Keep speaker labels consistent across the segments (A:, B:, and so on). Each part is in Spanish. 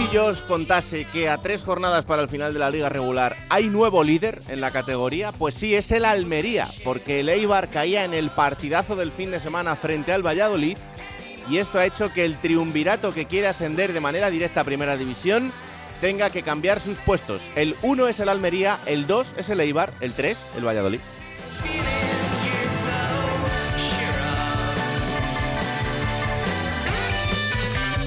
A: Si yo os contase que a tres jornadas para el final de la liga regular hay nuevo líder en la categoría, pues sí, es el Almería, porque el Eibar caía en el partidazo del fin de semana frente al Valladolid y esto ha hecho que el triunvirato que quiere ascender de manera directa a Primera División tenga que cambiar sus puestos. El 1 es el Almería, el 2 es el Eibar, el 3 el Valladolid.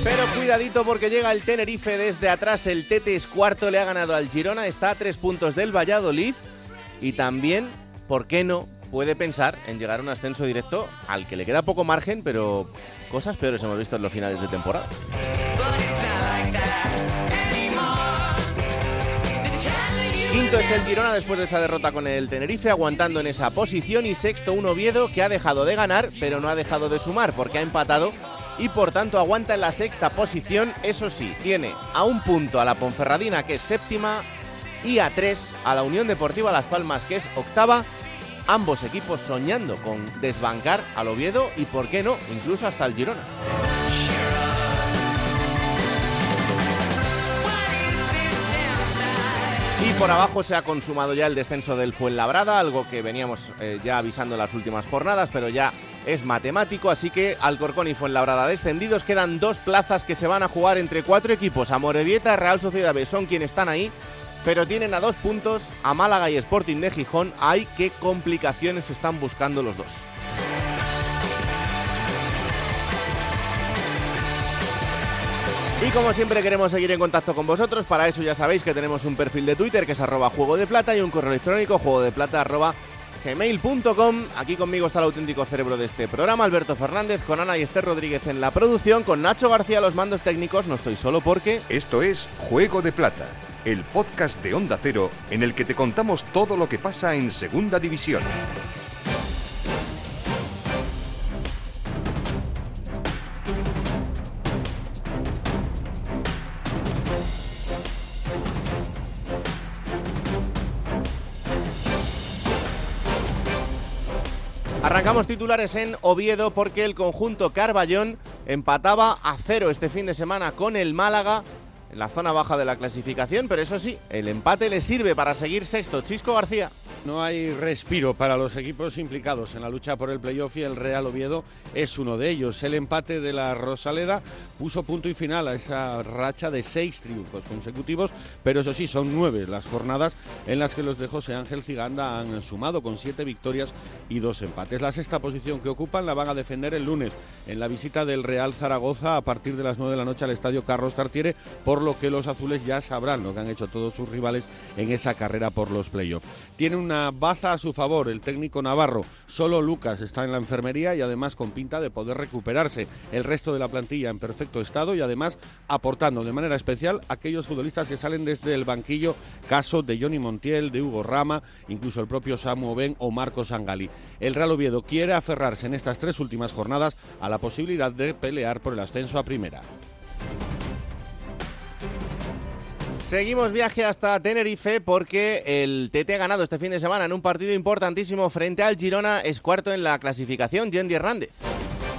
A: Pero cuidadito porque llega el Tenerife desde atrás. El Tete cuarto, le ha ganado al Girona, está a tres puntos del Valladolid. Y también, ¿por qué no? Puede pensar en llegar a un ascenso directo al que le queda poco margen, pero cosas peores hemos visto en los finales de temporada. Quinto es el Girona después de esa derrota con el Tenerife, aguantando en esa posición. Y sexto, un Oviedo que ha dejado de ganar, pero no ha dejado de sumar porque ha empatado y por tanto aguanta en la sexta posición. Eso sí, tiene a un punto a la Ponferradina, que es séptima, y a tres a la Unión Deportiva Las Palmas, que es octava. Ambos equipos soñando con desbancar al Oviedo y, por qué no, incluso hasta el Girona. Y por abajo se ha consumado ya el descenso del Fuenlabrada, algo que veníamos eh, ya avisando en las últimas jornadas, pero ya es matemático, así que Alcorcón y Fuenlabrada descendidos. Quedan dos plazas que se van a jugar entre cuatro equipos. Amorebieta, Real Sociedad B son quienes están ahí, pero tienen a dos puntos a Málaga y Sporting de Gijón. Hay qué complicaciones están buscando los dos. Y como siempre queremos seguir en contacto con vosotros, para eso ya sabéis que tenemos un perfil de Twitter que es arroba juego de plata y un correo electrónico juego de plata arroba gmail.com. Aquí conmigo está el auténtico cerebro de este programa, Alberto Fernández, con Ana y Esther Rodríguez en la producción, con Nacho García los mandos técnicos, no estoy solo porque...
B: Esto es Juego de Plata, el podcast de Onda Cero en el que te contamos todo lo que pasa en Segunda División.
A: Arrancamos titulares en Oviedo porque el conjunto Carballón empataba a cero este fin de semana con el Málaga en la zona baja de la clasificación, pero eso sí, el empate le sirve para seguir sexto. Chisco García.
C: No hay respiro para los equipos implicados en la lucha por el playoff y el Real Oviedo es uno de ellos. El empate de la Rosaleda puso punto y final a esa racha de seis triunfos consecutivos, pero eso sí, son nueve las jornadas en las que los de José Ángel Ciganda han sumado con siete victorias y dos empates. La sexta posición que ocupan la van a defender el lunes en la visita del Real Zaragoza a partir de las nueve de la noche al Estadio Carlos Tartiere, por lo que los azules ya sabrán lo que han hecho todos sus rivales en esa carrera por los playoffs. Tiene una baza a su favor el técnico navarro. Solo Lucas está en la enfermería y además con pinta de poder recuperarse. El resto de la plantilla en perfecto estado y además aportando de manera especial a aquellos futbolistas que salen desde el banquillo, caso de Johnny Montiel, de Hugo Rama, incluso el propio Samu Ben o Marcos Angali. El Real Oviedo quiere aferrarse en estas tres últimas jornadas a la posibilidad de pelear por el ascenso a primera.
A: Seguimos viaje hasta Tenerife porque el TT ha ganado este fin de semana en un partido importantísimo frente al Girona. Es cuarto en la clasificación, Yendi Hernández.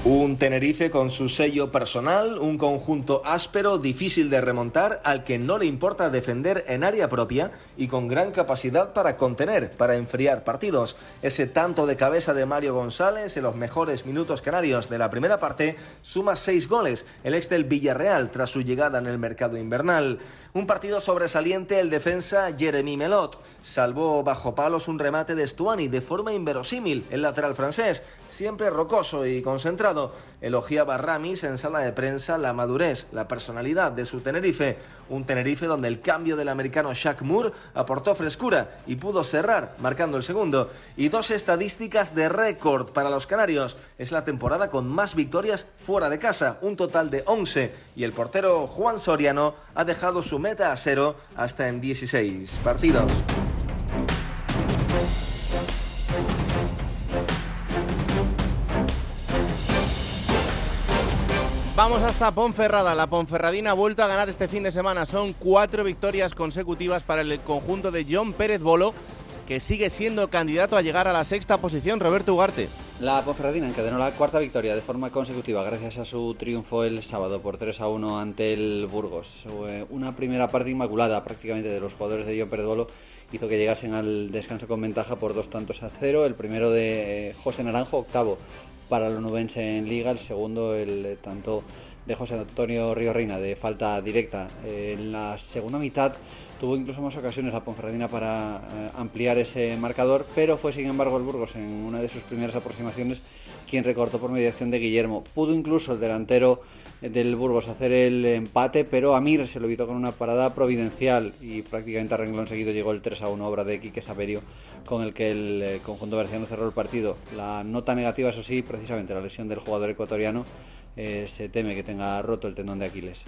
D: Un Tenerife con su sello personal, un conjunto áspero, difícil de remontar, al que no le importa defender en área propia y con gran capacidad para contener, para enfriar partidos. Ese tanto de cabeza de Mario González en los mejores minutos canarios de la primera parte suma seis goles, el ex del Villarreal tras su llegada en el mercado invernal. Un partido sobresaliente el defensa Jeremy Melot. Salvó bajo palos un remate de Stuani de forma inverosímil, el lateral francés, siempre rocoso y concentrado. Elogiaba Ramis en sala de prensa la madurez, la personalidad de su Tenerife, un Tenerife donde el cambio del americano Shaq Moore aportó frescura y pudo cerrar marcando el segundo. Y dos estadísticas de récord para los canarios. Es la temporada con más victorias fuera de casa, un total de 11. Y el portero Juan Soriano ha dejado su meta a cero hasta en 16 partidos.
A: Vamos hasta Ponferrada. La Ponferradina ha vuelto a ganar este fin de semana. Son cuatro victorias consecutivas para el conjunto de John Pérez Bolo, que sigue siendo candidato a llegar a la sexta posición. Roberto Ugarte.
E: La Ponferradina encadenó la cuarta victoria de forma consecutiva gracias a su triunfo el sábado por 3 a 1 ante el Burgos. Una primera parte inmaculada prácticamente de los jugadores de John Pérez Bolo hizo que llegasen al descanso con ventaja por dos tantos a cero. El primero de eh, José Naranjo, octavo para el onubense en Liga, el segundo el eh, tanto de José Antonio Río Reina de falta directa. Eh, En la segunda mitad tuvo incluso más ocasiones la Ponferradina para eh, ampliar ese marcador, pero fue sin embargo el Burgos en una de sus primeras aproximaciones quien recortó por mediación de Guillermo. Pudo incluso el delantero del Burgos hacer el empate, pero Amir se lo evitó con una parada providencial y prácticamente a renglón seguido llegó el 3 a 1, obra de Quique Saverio, con el que el eh, conjunto berciano cerró el partido. La nota negativa, eso sí, precisamente la lesión del jugador ecuatoriano, eh, se teme que tenga roto el tendón de Aquiles.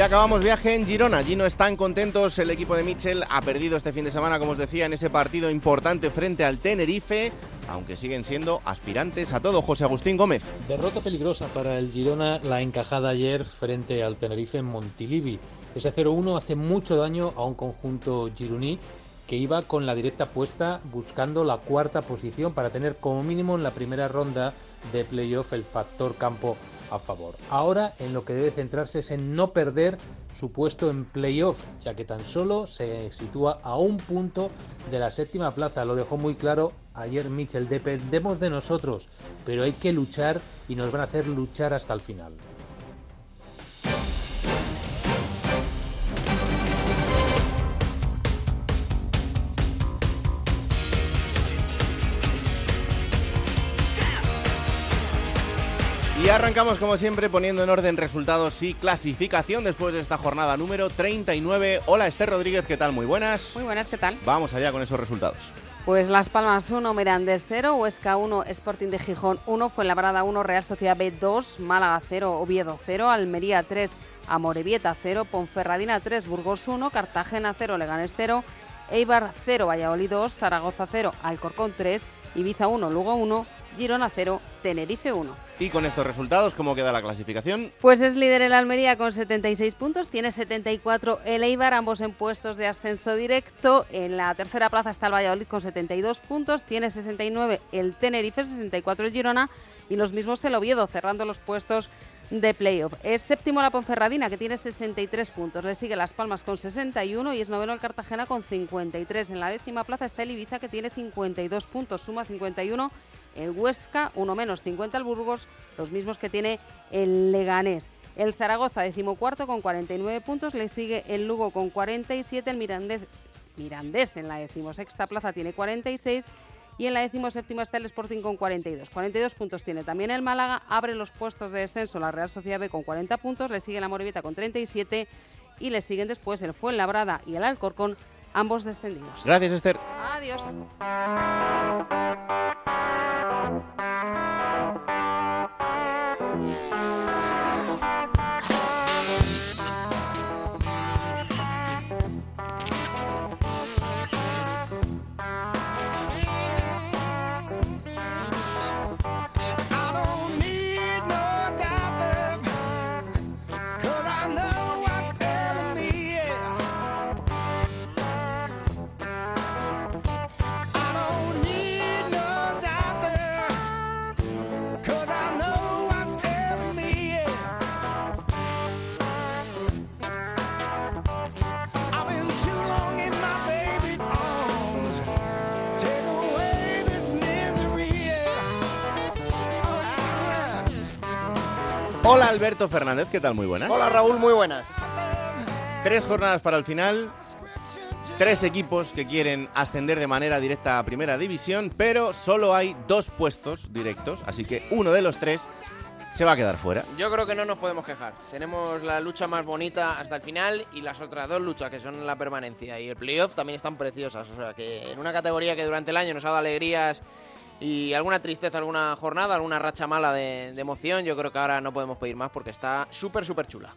A: Y acabamos viaje en Girona. Allí no están contentos. El equipo de Mitchell ha perdido este fin de semana, como os decía, en ese partido importante frente al Tenerife, aunque siguen siendo aspirantes a todo. José Agustín Gómez.
F: Derrota peligrosa para el Girona, la encajada ayer frente al Tenerife en Montilivi. Ese 0-1 hace mucho daño a un conjunto gironí que iba con la directa puesta buscando la cuarta posición para tener como mínimo en la primera ronda de playoff el factor campo a favor. Ahora en lo que debe centrarse es en no perder su puesto en playoff, ya que tan solo se sitúa a un punto de la séptima plaza. Lo dejó muy claro ayer Mitchell. Dependemos de nosotros, pero hay que luchar y nos van a hacer luchar hasta el final.
A: Arrancamos como siempre poniendo en orden resultados y clasificación después de esta jornada número 39. Hola Esther Rodríguez, ¿qué tal? Muy buenas.
G: Muy buenas, ¿qué tal?
A: Vamos allá con esos resultados.
G: Pues Las Palmas 1, Mirandés 0, Huesca 1, Sporting de Gijón 1, Fuenlabrada 1, Real Sociedad B 2, Málaga 0, Oviedo 0, Almería 3, Amorebieta 0, Ponferradina 3, Burgos 1, Cartagena 0, Leganés 0, Eibar 0, Valladolid 2, Zaragoza 0, Alcorcón 3, Ibiza 1, Lugo 1, Girona 0, Tenerife 1.
A: Y con estos resultados, ¿cómo queda la clasificación?
G: Pues es líder el Almería con 76 puntos, tiene 74 el Eibar, ambos en puestos de ascenso directo. En la tercera plaza está el Valladolid con 72 puntos, tiene 69 el Tenerife, 64 el Girona y los mismos el Oviedo, cerrando los puestos de playoff. Es séptimo la Ponferradina, que tiene 63 puntos. Le sigue Las Palmas con 61 y es noveno el Cartagena con 53. En la décima plaza está el Ibiza, que tiene 52 puntos, suma 51 el Huesca, uno menos 50 el Burgos, los mismos que tiene el Leganés. El Zaragoza, decimocuarto, con 49 puntos, le sigue el Lugo con 47, el Mirandés, Mirandés en la decimosexta plaza tiene 46 y en la decimoséptima está el Sporting con 42. 42 puntos tiene también el Málaga, abre los puestos de descenso la Real Sociedad B con 40 puntos, le sigue la Morevieta con 37 y le siguen después el Fuenlabrada y el Alcorcón, ambos descendidos.
A: Gracias, Esther.
G: Adiós.
A: Música Alberto Fernández, ¿qué tal? Muy buenas.
H: Hola Raúl, muy buenas.
A: Tres jornadas para el final. Tres equipos que quieren ascender de manera directa a Primera División, pero solo hay dos puestos directos, así que uno de los tres se va a quedar fuera.
H: Yo creo que no nos podemos quejar. Tenemos la lucha más bonita hasta el final y las otras dos luchas que son la permanencia y el playoff también están preciosas. O sea que en una categoría que durante el año nos ha dado alegrías y alguna tristeza, alguna jornada, alguna racha mala de, emoción, yo creo que ahora no podemos pedir más porque está súper, súper chula.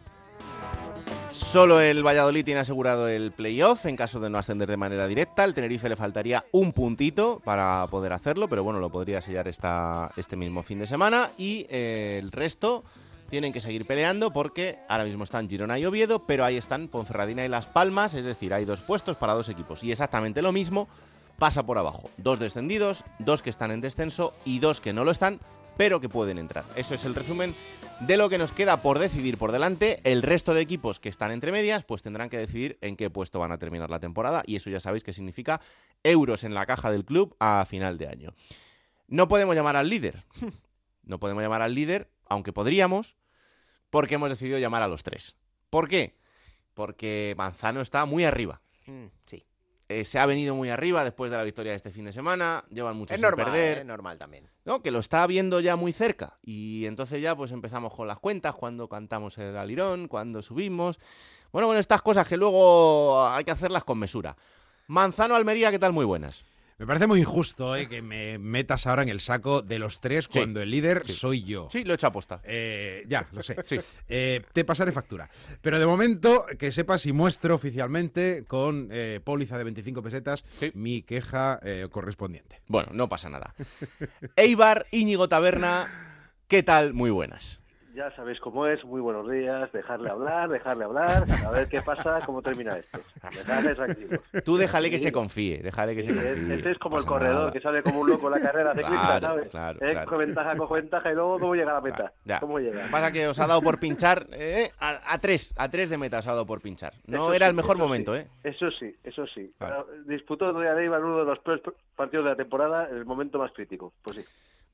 A: Solo el Valladolid tiene asegurado el playoff en caso de no ascender de manera directa. Al Tenerife le faltaría un puntito para poder hacerlo, pero bueno, lo podría sellar esta, este mismo fin de semana. Y eh, el resto tienen que seguir peleando porque ahora mismo están Girona y Oviedo, pero ahí están Ponferradina y Las Palmas, es decir, hay dos puestos para dos equipos. Y exactamente lo mismo pasa por abajo. Dos descendidos, dos que están en descenso y dos que no lo están, pero que pueden entrar. Eso es el resumen de lo que nos queda por decidir por delante. El resto de equipos que están entre medias, pues tendrán que decidir en qué puesto van a terminar la temporada. Y eso ya sabéis que significa euros en la caja del club a final de año. No podemos llamar al líder. No podemos llamar al líder, aunque podríamos, porque hemos decidido llamar a los tres. ¿Por qué? Porque Manzano está muy arriba.
H: Mm, sí.
A: Eh, se ha venido muy arriba después de la victoria de este fin de semana. Llevan mucho
H: Es
A: sin
H: normal,
A: perder.
H: es normal también.
A: ¿no? Que lo está viendo ya muy cerca. Y entonces ya pues empezamos con las cuentas, cuando cantamos el alirón, cuando subimos. Bueno, bueno, estas cosas que luego hay que hacerlas con mesura. Manzano Almería, ¿qué tal? Muy buenas.
I: Me parece muy injusto eh, que me metas ahora en el saco de los tres
A: Sí,
I: cuando el líder
A: sí.
I: soy yo.
A: Sí, lo he hecho aposta.
I: Eh, ya, lo sé.
A: Sí.
I: Eh, te pasaré factura. Pero de momento, que sepas y muestro oficialmente con póliza de 25 pesetas mi queja eh, correspondiente.
A: Bueno, no pasa nada. Eibar, Íñigo Taberna, ¿qué tal? Muy buenas.
J: Ya sabéis cómo es, muy buenos días, dejarle hablar, dejarle hablar, a ver qué pasa, cómo termina esto. Dejadle tranquilos.
A: Tú déjale que
J: Sí.
A: se confíe, déjale que se confíe.
J: Este es como el corredor
A: nada.
J: que sale como un loco en la carrera ciclista,
A: Claro,
J: ¿sabes?
A: claro,
J: Eh,
A: claro.
J: Coge ventaja, coge ventaja y luego cómo llega a la meta.
A: Ya.
J: ¿Cómo llega?
A: Pasa que os ha dado por pinchar eh, a, a tres, a tres de meta os ha dado por pinchar. No
J: Eso
A: era
J: sí,
A: el mejor momento. ¿eh?
J: Eso sí, eso sí. Pero Disputó de Eibar uno de los peores partidos de la temporada en el momento más crítico. Pues sí.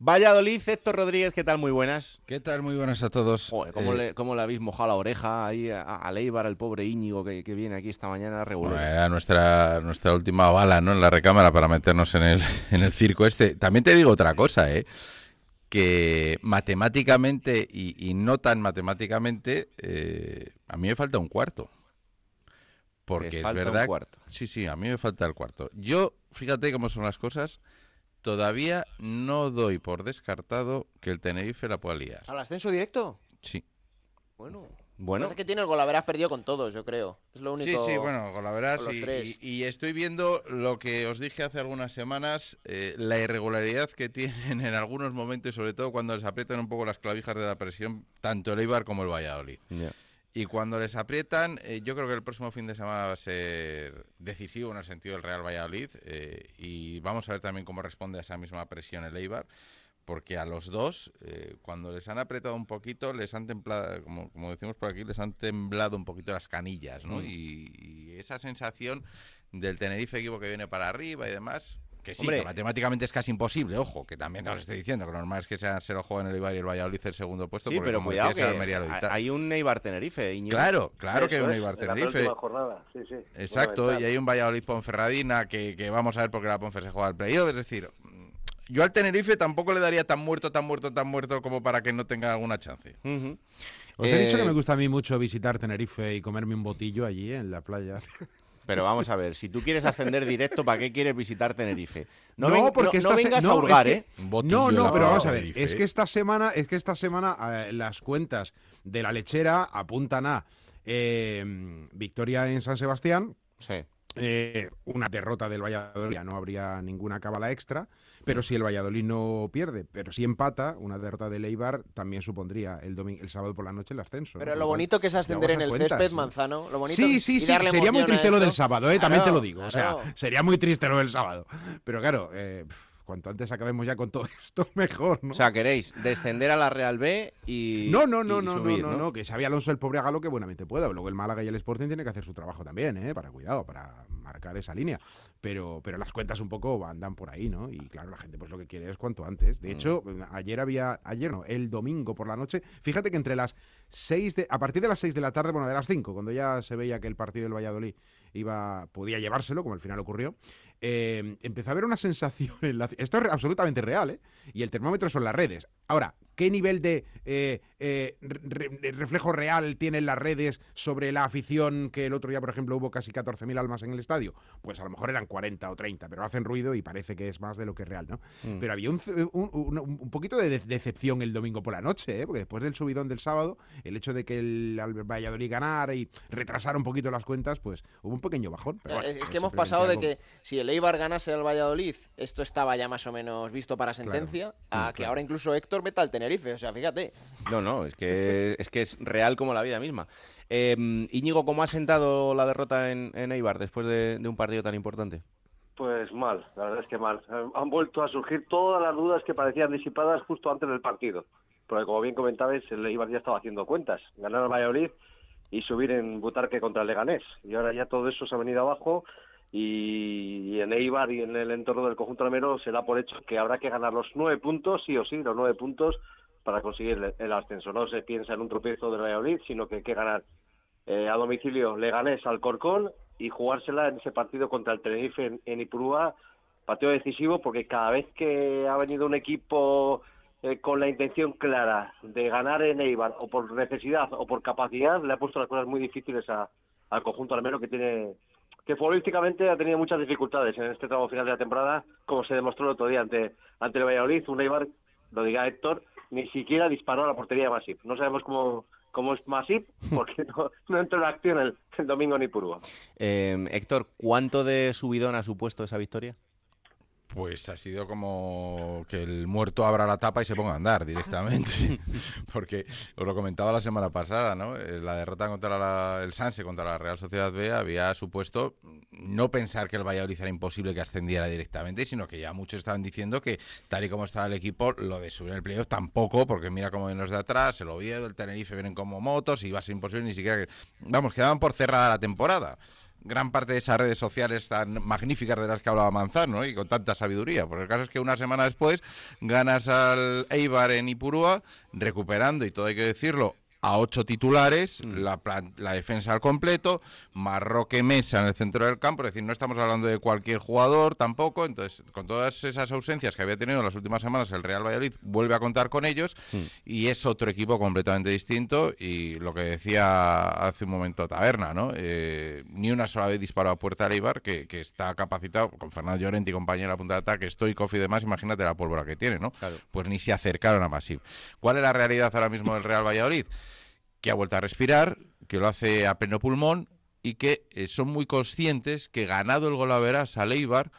A: Valladolid, Héctor Rodríguez, ¿qué tal? Muy buenas.
K: ¿Qué tal? Muy buenas a todos.
A: Joder, ¿cómo,
K: Eh,
A: le, cómo le habéis mojado la oreja ahí a, a Leibar, al pobre Íñigo que, que viene aquí esta mañana regular?
K: bueno, era nuestra, nuestra última bala ¿no? en la recámara para meternos en el, en el circo este. También te digo otra cosa, ¿eh? que matemáticamente y, y no tan matemáticamente, eh, a mí me falta un cuarto. Porque es
A: falta un
K: verdad.
A: cuarto.
K: Sí, sí, a mí me falta el cuarto. Yo, fíjate cómo son las cosas, todavía no doy por descartado que el Tenerife la pueda liar.
H: ¿Al ascenso directo?
K: Sí.
H: Bueno.
A: Bueno,
H: Es que tiene el gol, haberás perdido con todos, yo creo. Es lo único.
K: Sí, sí, bueno,
H: los
K: y,
H: tres.
K: y- y estoy viendo lo que os dije hace algunas semanas, eh, la irregularidad que tienen en algunos momentos, sobre todo cuando les aprietan un poco las clavijas de la presión, tanto el Eibar como el Valladolid. Y cuando les aprietan, eh, yo creo que el próximo fin de semana va a ser decisivo en el sentido del Real Valladolid. eh, y vamos a ver también cómo responde a esa misma presión el Eibar. Porque a los dos, eh, cuando les han apretado un poquito, les han templado, como, como decimos por aquí, les han temblado un poquito las canillas, ¿no?
A: Mm.
K: Y, y esa sensación del Tenerife equipo que viene para arriba y demás, que sí,
A: Hombre.
K: que matemáticamente es casi imposible, ojo, que también os estoy diciendo que lo normal es que sea, se lo jueguen el Eibar y el Valladolid el segundo puesto,
A: Sí,
K: porque
A: pero
K: como
A: cuidado que
K: decías,
A: hay un Eibar Tenerife, Íñigo.
K: Claro, claro que hay un Eibar
J: en la
K: Tenerife.
J: penúltima jornada. Sí, sí.
K: Exacto, y hay un Valladolid Ponferradina que, que vamos a ver porque la Ponfer se juega al playoff. Es decir, yo al Tenerife tampoco le daría tan muerto, tan muerto, tan muerto como para que no tenga alguna chance.
I: Os he dicho
A: Eh,
I: que me gusta a mí mucho visitar Tenerife y comerme un botillo allí en la playa.
A: Pero vamos a ver, si tú quieres ascender directo, ¿para qué quieres visitar Tenerife? No,
I: No,
A: ven-
I: porque
A: no- no vengas
I: no,
A: a
I: es
A: hurgar,
I: que-
A: ¿eh?
I: No, no, pero vamos a ver,
K: Tenerife.
I: es que esta semana, es que esta semana eh, las cuentas de la lechera apuntan a eh, victoria en San Sebastián,
A: Sí.
I: eh, una derrota del Valladolid, ya no habría ninguna cábala extra, pero si el Valladolid no pierde, pero si empata, una derrota del Eibar también supondría el domingo, el sábado por la noche el ascenso.
H: Pero lo bonito que es ascender en el
I: cuentas,
H: césped,
I: sí.
H: Manzano. Lo bonito
I: Sí, sí, sí, sería muy triste lo del sábado, ¿eh? también te lo digo. O sea, sería muy triste lo del sábado. Pero claro, eh, cuanto antes acabemos ya con todo esto, mejor, ¿no?
A: O sea, queréis descender a la Real B y.
I: no, no, no,
A: y
I: no,
A: subir,
I: no, no, no, que Xavi Alonso el pobre haga lo que buenamente pueda. Luego el Málaga y el Sporting tienen que hacer su trabajo también, ¿eh? Para cuidado, para marcar esa línea. Pero, pero las cuentas un poco andan por ahí, ¿no? Y claro, la gente pues lo que quiere es cuanto antes. De hecho, ayer había, ayer no, el domingo por la noche, fíjate que entre las 6 de, a partir de las 6 de la tarde, bueno, de las 5, cuando ya se veía que el partido del Valladolid iba, podía llevárselo, como al final ocurrió, eh, empezó a haber una sensación. En la, esto es absolutamente real, ¿eh? Y el termómetro son las redes. Ahora, ¿qué nivel de eh, eh, re- re- reflejo real tienen las redes sobre la afición que el otro día, por ejemplo, hubo casi 14.000 almas en el estadio? Pues a lo mejor eran 40 o 30, pero hacen ruido y parece que es más de lo que es real, ¿no?
A: Mm.
I: Pero había un, un- un- un poquito de de- decepción el domingo por la noche, ¿eh? porque después del subidón del sábado, el hecho de que el Al- Valladolid ganara y retrasara un poquito las cuentas, pues hubo un pequeño bajón. Pero bueno,
H: es, que hemos pasado de que si el Eibar ganase al Valladolid, esto estaba ya más o menos visto para sentencia, a
A: Mm,
H: que
A: claro.
H: ahora incluso Héctor meta al Tenerife. O sea, fíjate.
A: No, no, es que es, que es real como la vida misma. Eh, Íñigo, ¿cómo ha sentado la derrota en, en Eibar después de, de un partido tan importante?
J: Pues mal, la verdad es que mal. Eh, Han vuelto a surgir todas las dudas que parecían disipadas justo antes del partido. Porque como bien comentabais, el Eibar ya estaba haciendo cuentas. Ganar al Valladolid y subir en Butarque contra el Leganés. Y ahora ya todo eso se ha venido abajo y, y en Eibar y en el entorno del conjunto almero se da por hecho que habrá que ganar los nueve puntos, sí o sí, los nueve puntos para conseguir el, ascenso. No se piensa en un tropiezo del Valladolid, sino que hay que ganar eh, a domicilio Leganés al Corcón y jugársela en ese partido contra el Tenerife en, en Ipurúa, partido decisivo porque cada vez que ha venido un equipo eh, con la intención clara de ganar en Eibar o por necesidad o por capacidad le ha puesto las cosas muy difíciles a- al conjunto almero que tiene que futbolísticamente ha tenido muchas dificultades en este tramo final de la temporada, como se demostró el otro día ante, ante el Valladolid, un Eibar, lo diga Héctor, ni siquiera disparó a la portería de Masip. No sabemos cómo, cómo es Masip, porque no, no entró en acción el, el domingo en Ipurúa.
A: Eh, Héctor, ¿cuánto de subidón ha supuesto esa victoria?
K: Pues ha sido como que el muerto abra la tapa y se ponga a andar directamente. Porque os lo comentaba la semana pasada, ¿no? Eh, La derrota contra la- el Sanse contra la Real Sociedad B había supuesto no pensar que el Valladolid era imposible que ascendiera directamente, sino que ya muchos estaban diciendo que tal y como estaba el equipo, lo de subir el playoff tampoco, porque mira cómo vienen los de atrás, el Oviedo, el Tenerife vienen como motos y va a ser imposible ni siquiera que... Vamos, quedaban por cerrada la temporada gran parte de esas redes sociales tan magníficas de las que hablaba Manzano y con tanta sabiduría. Porque el caso es que una semana después ganas al Eibar en Ipurúa, recuperando, y todo hay que decirlo, a ocho titulares, la, plan- la defensa al completo, Marroque Mesa en el centro del campo, es decir, no estamos hablando de cualquier jugador tampoco, entonces con todas esas ausencias que había tenido en las últimas semanas el Real Valladolid vuelve a contar con ellos y es otro equipo completamente distinto y lo que decía hace un momento Taberna, ¿no? Eh, ni una sola vez disparó a puerta al Eibar, que, que está capacitado con Fernando Llorente y compañía en la punta de ataque, Stoikov y demás, imagínate la pólvora que tiene, ¿no? Pues ni se acercaron a Masip. ¿Cuál es la realidad ahora mismo del Real Valladolid? Que ha vuelto a respirar, que lo hace a pleno pulmón y que eh, son muy conscientes que ganado el gol a veras al Eibar,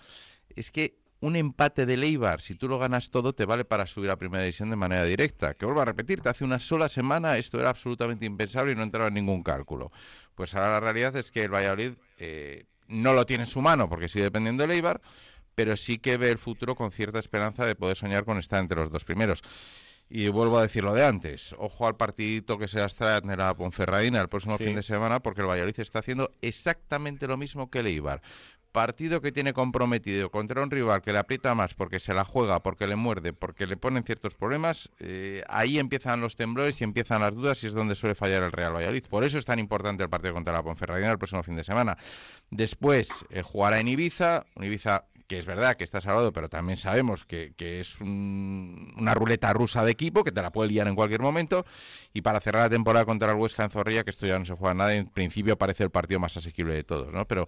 K: es que un empate del Eibar, si tú lo ganas todo, te vale para subir a primera división de manera directa. Que vuelvo a repetirte, hace una sola semana esto era absolutamente impensable y no entraba en ningún cálculo. Pues ahora la realidad es que el Valladolid eh, no lo tiene en su mano porque sigue dependiendo del Eibar, pero sí que ve el futuro con cierta esperanza de poder soñar con estar entre los dos primeros. Y vuelvo a decir lo de antes, ojo al partidito que se las trae en la Ponferradina el próximo
A: Sí.
K: fin de semana, porque el Valladolid está haciendo exactamente lo mismo que el Eibar. Partido que tiene comprometido contra un rival que le aprieta más porque se la juega, porque le muerde, porque le ponen ciertos problemas, eh, ahí empiezan los temblores y empiezan las dudas y es donde suele fallar el Real Valladolid. Por eso es tan importante el partido contra la Ponferradina el próximo fin de semana. Después eh, jugará en Ibiza, un Ibiza que es verdad que está salvado, pero también sabemos que, que es un- una ruleta rusa de equipo que te la puede liar en cualquier momento. Y para cerrar la temporada contra el Huesca en Zorrilla, que esto ya no se juega nada, en principio parece el partido más asequible de todos, ¿no? Pero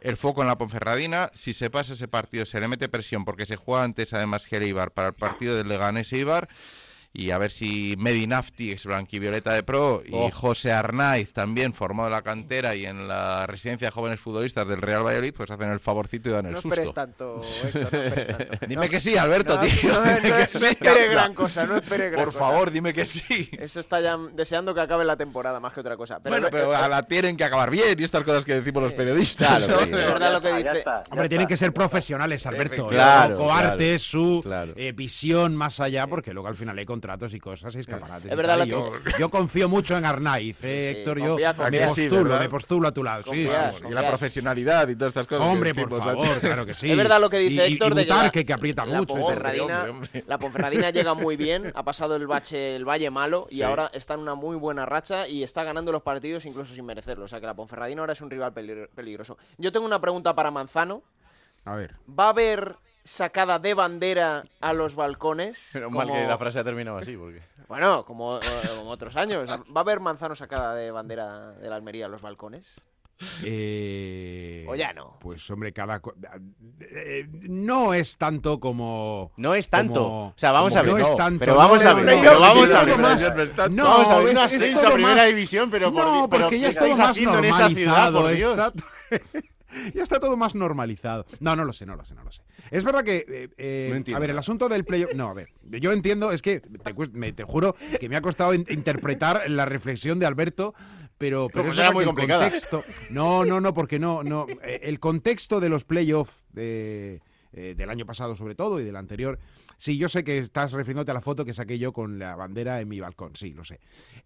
K: el foco en la Ponferradina, si se pasa ese partido, se le mete presión porque se juega antes además que el Eibar para el partido del Leganés Eibar. Y a ver si Medinafti, ex blanquivioleta de pro, y
A: Oh.
K: José Arnaiz, también formado en la cantera y en la residencia de jóvenes futbolistas del Real Valladolid, pues hacen el favorcito y dan el
H: No
K: susto.
H: esperes tanto, Héctor, no esperes tanto.
K: Dime
H: No,
K: que sí, Alberto,
H: no,
K: tío.
H: No,
K: dime
H: no,
K: que
H: no
K: sí,
H: esperes gran cosa, no esperes gran
K: Por
H: cosa.
K: favor, dime que sí.
H: Eso está ya deseando que acabe la temporada más que otra cosa. Pero
K: bueno, pero
H: eh,
K: a la tienen que acabar bien y estas cosas que decimos los periodistas.
A: Claro,
K: ¿no?
A: sí.
H: es verdad lo que
J: Ya
H: dice.
J: está, ya
I: Hombre, tienen que ser profesionales, Alberto.
K: Claro.
I: Su arte, su eh, visión más allá, porque luego al final hay contratos y cosas y escaparates.
H: Es
I: y
H: verdad
I: tal,
H: lo
I: y
H: que-
I: yo, yo confío mucho en Arnaiz, eh,
H: Sí,
I: Héctor. Yo
H: confía,
I: me
H: confía.
K: Sí,
I: postulo,
K: ¿verdad?
I: me postulo a tu lado. Sí,
H: Confías,
I: sí,
H: confías.
K: Y la profesionalidad y todas estas cosas.
I: Hombre,
K: que
I: por favor, claro que sí.
H: Es verdad lo que dice
I: Y- y-
H: Héctor
I: y
H: de que
I: Butarque,
H: la-
I: que aprieta
H: la
I: mucho.
H: Ponferradina,
K: Hombre, hombre.
H: la Ponferradina llega muy bien, ha pasado el bache, el valle malo y
I: Sí.
H: ahora está en una muy buena racha y está ganando los partidos incluso sin merecerlo. O sea que la Ponferradina ahora es un rival peligro- peligroso. Yo tengo una pregunta para Manzano.
I: A ver.
H: ¿Va a haber sacada de bandera a los balcones?
A: Menos mal que la frase ha terminado así, porque...
H: Bueno, como, eh, como otros años. ¿Va a haber Manzano sacada de bandera de la Almería a los balcones?
I: Eh,
H: O ya no.
I: Pues hombre, cada... eh, no es tanto como...
A: No es tanto.
I: como-
A: o sea, vamos a ver.
I: no
A: no,
I: es tanto.
A: Pero vamos
I: no,
A: a ver. pero
I: no,
A: vamos
I: es
A: a ver.
I: más-
A: No, vamos a ver.
I: es- es
A: primera
I: más-
A: división, pero por
I: no,
A: pero
I: porque
A: ¿qué
I: ya es todo
A: estáis
I: más
A: haciendo en esa ciudad, por Dios?
I: está- ya está todo más normalizado. No, no lo sé, no lo sé, no lo sé. Es verdad que, eh, eh,
A: No entiendo
I: a ver, el asunto del playoff, no, a ver, yo entiendo, es que te, cuest- me- te juro que me ha costado in- interpretar la reflexión de Alberto, pero, pero es
A: era muy complicada.
I: contexto, no, no, no, porque no, no, eh, el contexto de los playoffs de, eh, del año pasado sobre todo y del anterior, sí, yo sé que estás refiriéndote a la foto que saqué yo con la bandera en mi balcón, sí, lo sé.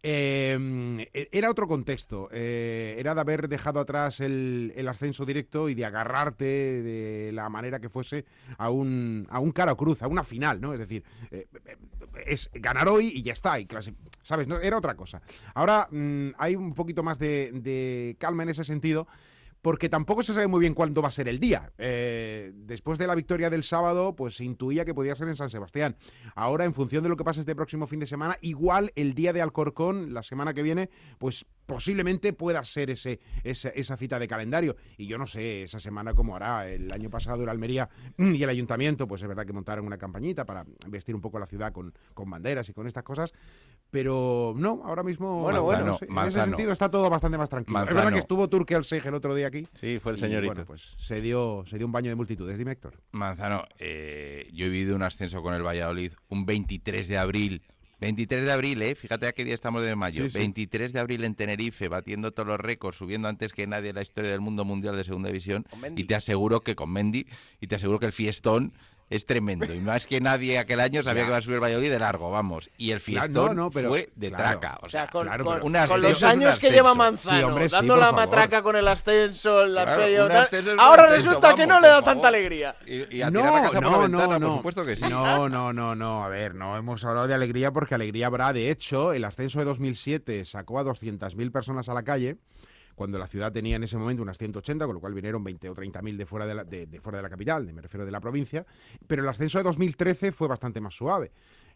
I: Eh, era otro contexto, eh, era de haber dejado atrás el, ascenso directo y de agarrarte de la manera que fuese a un, a un cara o cruz, a una final, ¿no? Es decir, eh, es ganar hoy y ya está, y ¿sabes? No, era otra cosa. Ahora mm, hay un poquito más de calma en ese sentido. Porque tampoco se sabe muy bien cuándo va a ser el día. Eh, después de la victoria del sábado, pues se intuía que podía ser en San Sebastián. Ahora, en función de lo que pase este próximo fin de semana, igual el día de Alcorcón, la semana que viene, pues posiblemente pueda ser ese, esa, esa cita de calendario. Y yo no sé esa semana cómo hará. El año pasado el Almería y el Ayuntamiento, pues es verdad que montaron una campañita para vestir un poco la ciudad con, con banderas y con estas cosas. Pero no, ahora mismo,
A: Bueno,
I: no
A: bueno,
I: sé, en ese sentido está todo bastante más tranquilo. Es verdad que estuvo Turque al el otro día aquí.
A: Sí, fue el
I: y,
A: señorito.
I: bueno, pues se dio, se dio un baño de multitudes. Dime, Héctor.
K: Manzano, eh, yo he vivido un ascenso con el Valladolid un 23 de abril. 23 de abril, ¿eh? Fíjate a qué día estamos de mayo.
I: Sí, sí.
K: 23 de abril en Tenerife, batiendo todos los récords, subiendo antes que nadie en la historia del mundo mundial de segunda división. Y te aseguro que con Mendy, y te aseguro que el fiestón es tremendo. Y más que nadie aquel año sabía que iba a subir el Valladolid de largo, vamos. Y el fiestón
I: no, no, pero-
K: fue de
I: claro.
K: traca. O
H: sea, con,
I: claro,
H: con-
I: pero-
K: un
H: con
K: ascenso
H: los años que lleva
I: Sí,
H: Manzano,
I: hombre, sí,
H: dando la
I: favor.
H: matraca con el ascenso, la
K: ascenso
H: ahora
K: ascenso,
H: resulta que no le da tanta alegría.
K: y, y a tirar la casa por la ventana, por supuesto que sí.
I: No, no, no, no. A ver, no hemos hablado de alegría porque alegría habrá. De hecho, el ascenso de 2007 sacó a 200.000 personas a la calle cuando la ciudad tenía en ese momento unas 180, con lo cual vinieron 20 o 30.000 de fuera de, la, de, fuera de la capital, me refiero de la provincia. Pero el ascenso de 2013 fue bastante más suave.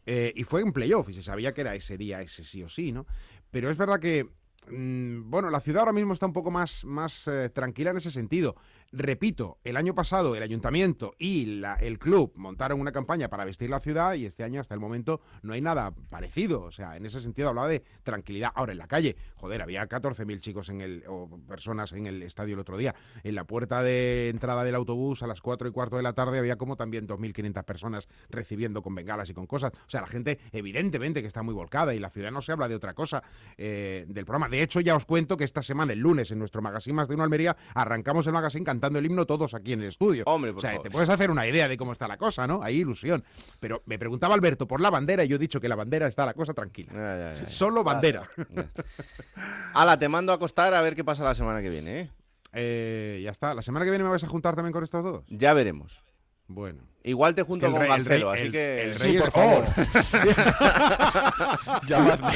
I: Eh, y fue en playoff y se sabía que era ese día, ese sí o sí, ¿no? Pero es verdad que, mm, bueno, la ciudad ahora mismo está un poco más, más eh, tranquila en ese sentido. Repito, el año pasado el ayuntamiento y la- el club montaron una campaña para vestir la ciudad y este año hasta el momento no hay nada parecido. O sea, en ese sentido hablaba de tranquilidad. Ahora en la calle, joder, había 14.000 chicos en el, o personas en el estadio el otro día. En la puerta de entrada del autobús a las 4 y cuarto de la tarde había como también 2.500 personas recibiendo con bengalas y con cosas. O sea, la gente evidentemente que está muy volcada y la ciudad no se habla de otra cosa eh, del programa. De hecho, ya os cuento que esta semana, el lunes, en nuestro magazine Más de una Almería, arrancamos el magazine cantando el himno todos aquí en el estudio.
A: Hombre,
I: o sea,
A: favor.
I: te puedes hacer una idea de cómo está la cosa, ¿no? Hay ilusión. Pero me preguntaba Alberto por la bandera y yo he dicho que la bandera está la cosa tranquila.
A: Ya, ya, ya, ya.
I: Solo bandera.
A: Ala, te mando a acostar a ver qué pasa la semana que viene, ¿eh?
I: Eh, ya está. ¿La semana que viene me vais a juntar también con estos dos?
A: Ya veremos.
I: Bueno.
A: Igual te junto
I: Es que
A: con
I: rey- el
A: Garcelo,
I: rey-
A: así
I: el-
A: que...
I: el
A: Sí,
I: rey es-
A: por favor.
K: Llamadme.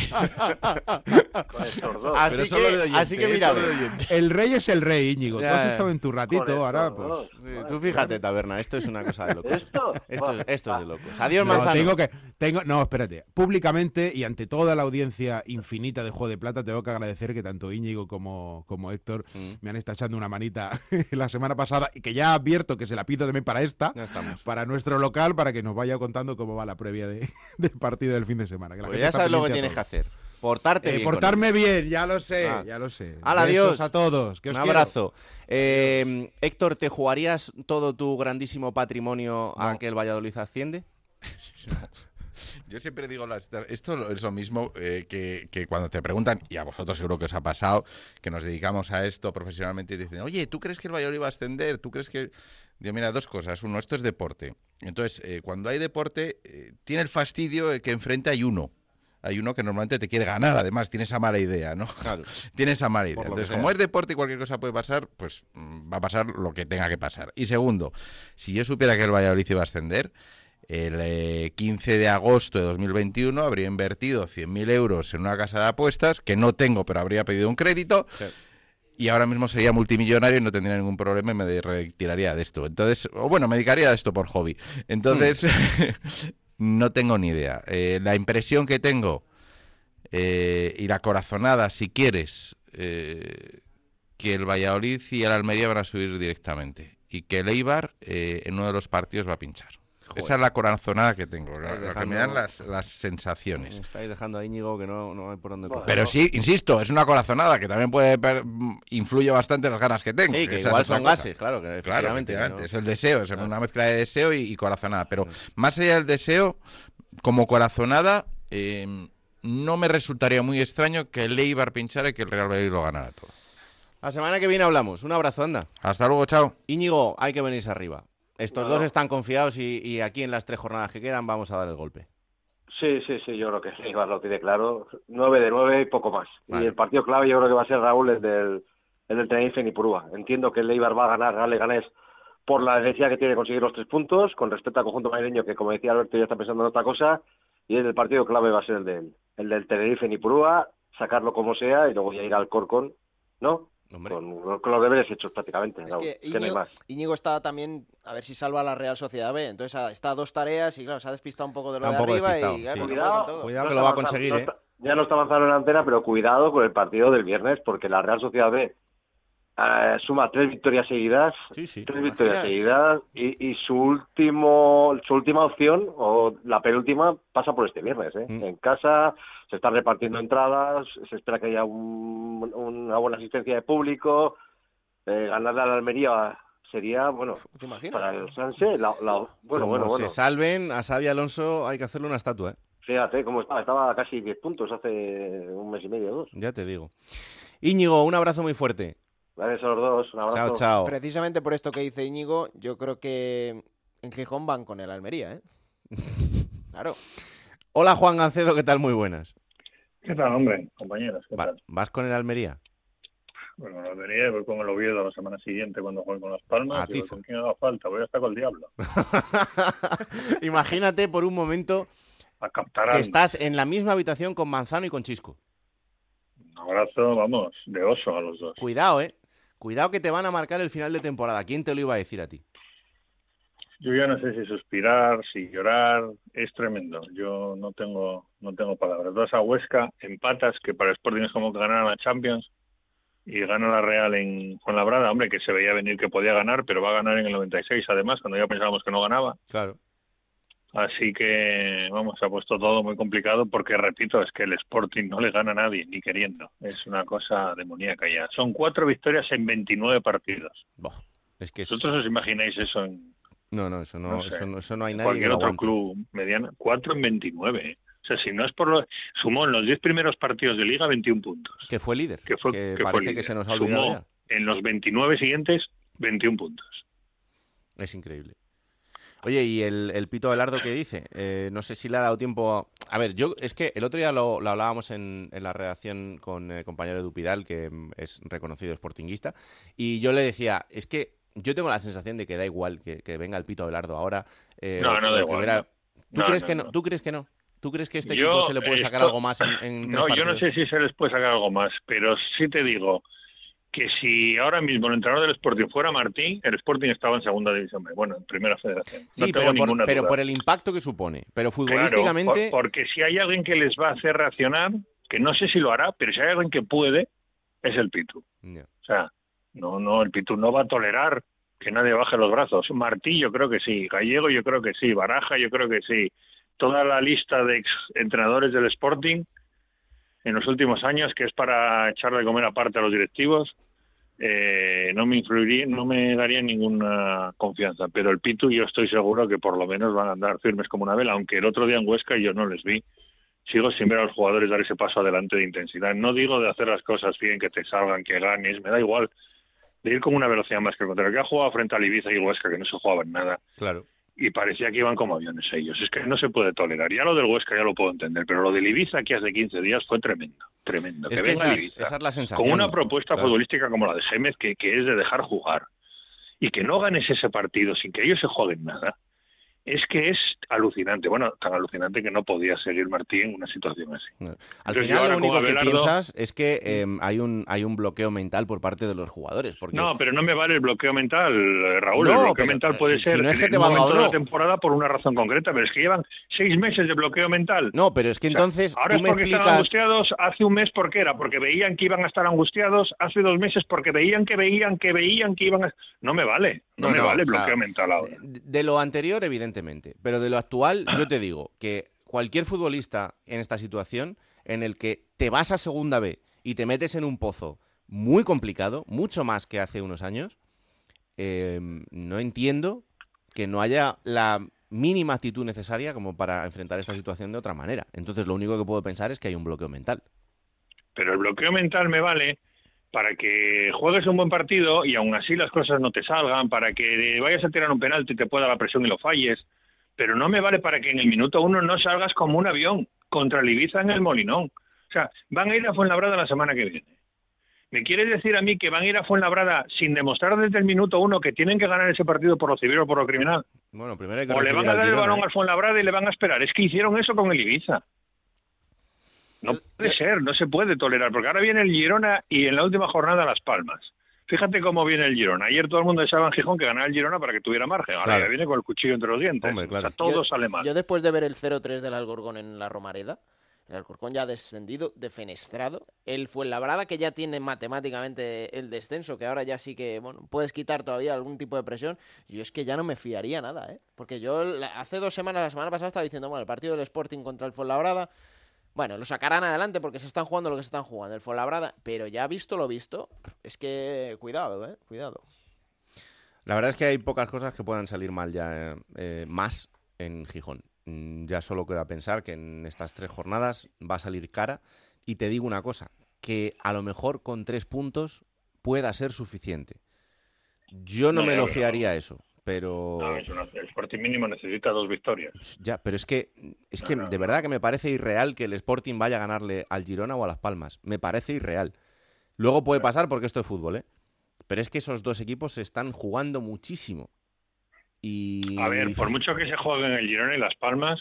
A: Así que-
K: oyente,
A: así que
K: eh,
A: mira.
I: El rey es el rey, Íñigo.
A: Ya,
I: Tú has estado en tu ratito, ahora pues...
A: Sí, Tú fíjate, taberna, esto es una cosa de locos.
J: ¿Esto?
A: Esto, es- esto es de locos. Adiós,
I: No,
A: Manzano.
I: tengo que, tengo, no, espérate. Públicamente y ante toda la audiencia infinita de Juego de Plata, tengo que agradecer que tanto Íñigo como, como Héctor
A: Mm.
I: me han estado echando una manita la semana pasada y que ya advierto que se la pido también para esta,
A: Ya estamos.
I: para nuestro local, para que nos vaya contando cómo va la previa de- del partido del fin de semana. que la
A: Pues ya sabes lo que tienes que hacer. Portarte
I: Eh,
A: bien.
I: portarme bien, ya lo sé,
A: Ah.
I: ya lo sé.
A: Hala,
I: Besos
A: adiós.
I: a todos. Que os
A: Un abrazo. Eh, Héctor, ¿te jugarías todo tu grandísimo patrimonio a que el Valladolid asciende?
K: Yo siempre digo las- esto es lo mismo eh, que, que cuando te preguntan, y a vosotros seguro que os ha pasado, que nos dedicamos a esto profesionalmente y dicen, oye, ¿tú crees que el Valladolid va a ascender? ¿Tú crees que...? Digo, mira, dos cosas. Uno, esto es deporte. Entonces, eh, cuando hay deporte, eh, tiene el fastidio de que enfrente hay uno. Hay uno que normalmente te quiere ganar, además, tiene esa mala idea, ¿no? tiene esa mala idea. Entonces, como es deporte y cualquier cosa puede pasar, pues mm, va a pasar lo que tenga que pasar. Y segundo, si yo supiera que el Valladolid iba a ascender, el eh, 15 de agosto de 2021 habría invertido 100.000 euros en una casa de apuestas, que no tengo, pero habría pedido un crédito, y ahora mismo sería multimillonario y no tendría ningún problema y me retiraría de esto. Entonces, o bueno, me dedicaría a esto por hobby. Entonces, no tengo ni idea. Eh, la impresión que tengo eh, y la corazonada, si quieres, eh, que el Valladolid y el Almería van a subir directamente y que el Eibar eh, en uno de los partidos va a pinchar. Esa es la corazonada que tengo, lo que me dan las, las sensaciones.
A: Me estáis dejando a Íñigo que no, no hay por dónde coger.
K: Pero sí, insisto, es una corazonada que también puede per- mm, influye bastante en las ganas que tengo.
A: Sí, que
K: esa
A: igual son
K: cosa.
A: gases, claro, que
K: Claro,
A: efectivamente,
K: efectivamente,
A: ¿no?
K: es el deseo, es una mezcla de deseo y, y corazonada. Pero más allá del deseo, como corazonada, eh, no me resultaría muy extraño que el Eibar pinchara y que el Real Valladolid lo ganara todo.
A: La semana que viene hablamos. Un abrazo, anda.
K: Hasta luego, chao.
A: Íñigo, hay que venirse arriba. Estos
J: No.
A: dos están confiados y, y aquí en las tres jornadas que quedan vamos a dar el golpe.
J: Sí, sí, sí, yo creo que Eibar lo tiene claro. 9 de 9 y poco más.
A: Vale.
J: Y el partido clave yo creo que va a ser Raúl, el del, el del Tenerife en Ipurúa. Entiendo que el Eibar va a ganar al Leganés por la necesidad que tiene de conseguir los tres puntos, con respecto al conjunto madrileño, que como decía Alberto ya está pensando en otra cosa, y el partido clave va a ser el del, el del Tenerife en Ipurúa, sacarlo como sea y luego ya ir al Corcón, ¿no? Con, con los deberes hechos prácticamente,
H: Es
J: Raúl,
H: que
J: que no hay
H: Íñigo,
J: más.
H: Íñigo está también a ver si salva a la Real Sociedad B. Entonces ah, está a dos tareas y claro, se ha despistado un poco de lo de arriba y claro,
A: sí.
J: Cuidado.
A: Cuidado
J: No
A: que lo va a conseguir,
J: no
A: ¿eh?
J: ya no está avanzando en la antena, pero cuidado con el partido del viernes, porque la Real Sociedad B eh, suma tres victorias seguidas, tres victorias seguidas, y, y su último, su última opción, o la penúltima, pasa por este viernes. ¿eh?
A: Mm.
J: En casa se están repartiendo entradas, se espera que haya un- una buena asistencia de público, eh, ganarle a la Almería sería, bueno, para el Sanse, la, la- bueno,
A: Como
J: bueno,
A: se
J: bueno.
A: salven, a Xavi Alonso hay que hacerle una estatua, ¿eh?
J: Fíjate cómo estaba, estaba a casi 10 puntos hace un mes y medio, dos.
A: Ya te digo. Íñigo, un abrazo muy fuerte.
J: Gracias a los dos, un abrazo.
A: Chao, chao.
H: Precisamente por esto que dice Íñigo, yo creo que en Gijón van con el Almería, ¿eh? claro.
A: Hola Juan Gancedo, ¿qué tal? Muy buenas.
L: ¿Qué tal, hombre? Compañeros, ¿qué
A: Va-
L: tal?
A: ¿Vas con el Almería?
L: Bueno, la vería, voy con el Oviedo la semana siguiente cuando juegue con Las Palmas.
A: Ah,
L: y voy con quien haga falta, voy hasta con el diablo.
A: Imagínate por un momento que estás en la misma habitación con Manzano y con Chisco.
L: Un abrazo, vamos, de oso a los dos.
A: Cuidado, ¿eh? Cuidado que te van a marcar el final de temporada. ¿Quién te lo iba a decir a ti?
L: Yo ya no sé si suspirar, si llorar, es tremendo. Yo no tengo no tengo palabras. Vas a Huesca, empatas, que para Sporting es como que ganar la Champions, y gana la Real en Fuenlabrada, hombre, que se veía venir que podía ganar, pero va a ganar en el 96 además, cuando ya pensábamos que no ganaba.
A: Claro.
L: Así que, vamos, se ha puesto todo muy complicado porque, repito, es que el Sporting no le gana a nadie, ni queriendo. Es una cosa demoníaca ya. Son cuatro victorias en 29 partidos.
A: Es que es-
L: ¿Vosotros os imagináis eso en
A: No, no, eso no,
L: No sé.
A: eso no, eso no hay nadie que
L: cualquier
A: lo
L: otro
A: aguante.
L: club mediano? Cuatro en 29. ¿eh? O sea, si no es por lo... Sumó en los 10 primeros partidos de Liga 21 puntos.
A: Que fue líder.
L: Que, fue,
A: que
L: que fue
A: parece que
L: líder.
A: se nos ha olvidado
L: Sumó
A: ya.
L: en los 29 siguientes 21 puntos.
A: Es increíble. Oye, ¿y el, el Pito Velardo qué dice? Eh, no sé si le ha dado tiempo a... A ver, yo es que el otro día lo, lo hablábamos en, en la redacción con el compañero Dupidal, que mm, es reconocido sportinguista, y yo le decía, es que yo tengo la sensación de que da igual que, que venga el Pito Velardo ahora. eh,
L: No, no da igual, no.
A: ¿Tú,
L: No,
A: crees
L: no,
A: que no? ¿Tú crees que no? ¿Tú crees que este
L: Yo,
A: equipo se le puede sacar
L: esto-
A: algo más en, en tres
L: No, yo no sé si se les puede sacar algo más, pero sí te digo que si ahora mismo el entrenador del Sporting fuera Martín, el Sporting estaba en segunda división, bueno, en primera federación. No
A: Sí,
L: tengo
A: pero,
L: ninguna
A: por, pero
L: duda.
A: por el impacto que supone. Pero
L: Claro,
A: futbolísticamente...
L: por- porque si hay alguien que les va a hacer reaccionar, que no sé si lo hará, pero si hay alguien que puede, es el Pitu. O sea, no, no, el Pitu no va a tolerar que nadie baje los brazos. Martí yo creo que sí, Gallego yo creo que sí, Baraja yo creo que sí. Toda la lista de ex entrenadores del Sporting en los últimos años, que es para echarle de comer aparte a los directivos, eh, no me influiría, no me daría ninguna confianza. Pero el Pitu yo estoy seguro que por lo menos van a andar firmes como una vela, aunque el otro día en Huesca yo no les vi. Sigo sin ver a los jugadores dar ese paso adelante de intensidad. No digo de hacer las cosas bien, que te salgan, que ganes, me da igual. De ir con una velocidad más que el contrario. Que ha jugado frente al Ibiza y Huesca, que no se jugaban nada.
I: Claro.
L: Y parecía que iban como aviones ellos. Es que no se puede tolerar. Ya lo del Huesca ya lo puedo entender, pero lo del Ibiza aquí hace 15 días fue tremendo. Tremendo.
A: Es
L: que
A: que
L: venga
A: esa
L: Ibiza
A: esa es la sensación.
L: con una propuesta
A: Claro.
L: futbolística como la de Gémez, que, que es de dejar jugar, y que no ganes ese partido sin que ellos se jueguen nada, es que es alucinante. Bueno, tan alucinante que no podía seguir Martí en una situación así.
A: Al
L: Entonces,
A: final lo único que piensas es que eh, hay, un, hay un bloqueo mental por parte de los jugadores. Porque
L: No, pero no me vale el bloqueo mental, eh, Raúl.
A: No,
L: el bloqueo
A: pero,
L: mental
A: eh,
L: puede
A: si-
L: ser
A: si no es que
L: en
A: te
L: un
A: valga o
L: momento de la temporada por una razón concreta, pero es que llevan seis meses de bloqueo mental.
A: No, pero es que
L: O sea,
A: entonces
L: ahora
A: tú
L: es
A: me
L: porque están angustiados hace un mes porque era porque veían que iban a estar angustiados hace dos meses porque veían que veían que veían que iban a no me vale no, me vale
A: sea,
L: bloqueo mental ahora
A: De lo anterior, evidentemente, pero de lo actual, yo te digo que cualquier futbolista en esta situación, en el que te vas a segunda B y te metes en un pozo muy complicado, mucho más que hace unos años, eh, no entiendo que no haya la mínima actitud necesaria como para enfrentar esta situación de otra manera. Entonces, lo único que puedo pensar es que hay un bloqueo mental.
L: pero el bloqueo mental me vale para que juegues un buen partido y aún así las cosas no te salgan, para que vayas a tirar un penalti y te pueda la presión y lo falles, pero no me vale para que en el minuto uno no salgas como un avión contra el Ibiza en el Molinón. O sea, van a ir a Fuenlabrada la semana que viene. ¿Me quieres decir a mí que van a ir a Fuenlabrada sin demostrar desde el minuto uno que tienen que ganar ese partido por lo civil o por lo criminal?
A: Bueno, primero hay que
L: O le van a dar el balón
A: ¿eh?
L: al Fuenlabrada y le van a esperar. Es que hicieron eso con el Ibiza. No puede ser, no se puede tolerar, porque ahora viene el Girona y en la última jornada Las Palmas. Fíjate cómo viene el Girona. Ayer todo el mundo deseaba en Gijón que ganara el Girona para que tuviera margen. Ahora
H: Claro.
L: ya viene con el cuchillo entre los dientes. O sea, todo
H: Yo-
L: sale mal.
H: Yo después de ver el 0-3 del Alcorcón en la Romareda, el Alcorcón ya ha descendido, defenestrado. El Fuenlabrada, que ya tiene matemáticamente el descenso, que ahora ya sí que, bueno, puedes quitar todavía algún tipo de presión. Yo es que ya no me fiaría nada, ¿eh? Porque yo hace dos semanas, la semana pasada, estaba diciendo, bueno, el partido del Sporting contra el Fuenlabrada, bueno, lo sacarán adelante porque se están jugando lo que se están jugando, el Fuenlabrada, pero ya visto lo visto, es que cuidado, ¿eh? Cuidado.
A: La verdad es que hay pocas cosas que puedan salir mal ya eh, eh, más en Gijón. Mm, Ya solo queda pensar que en estas tres jornadas va a salir cara. Y te digo una cosa, que a lo mejor con tres puntos pueda ser suficiente. Yo no
L: No,
A: me lo fiaría eso, pero
L: No, es una- el Sporting mínimo necesita dos victorias.
A: ya, pero es que es que de verdad que me parece irreal que el Sporting vaya a ganarle al Girona o a Las Palmas. Me parece irreal. Luego puede pasar porque esto es fútbol, ¿eh? Pero es que esos dos equipos se están jugando muchísimo. Y
L: A ver, por mucho que se juegue en el Girona y Las Palmas,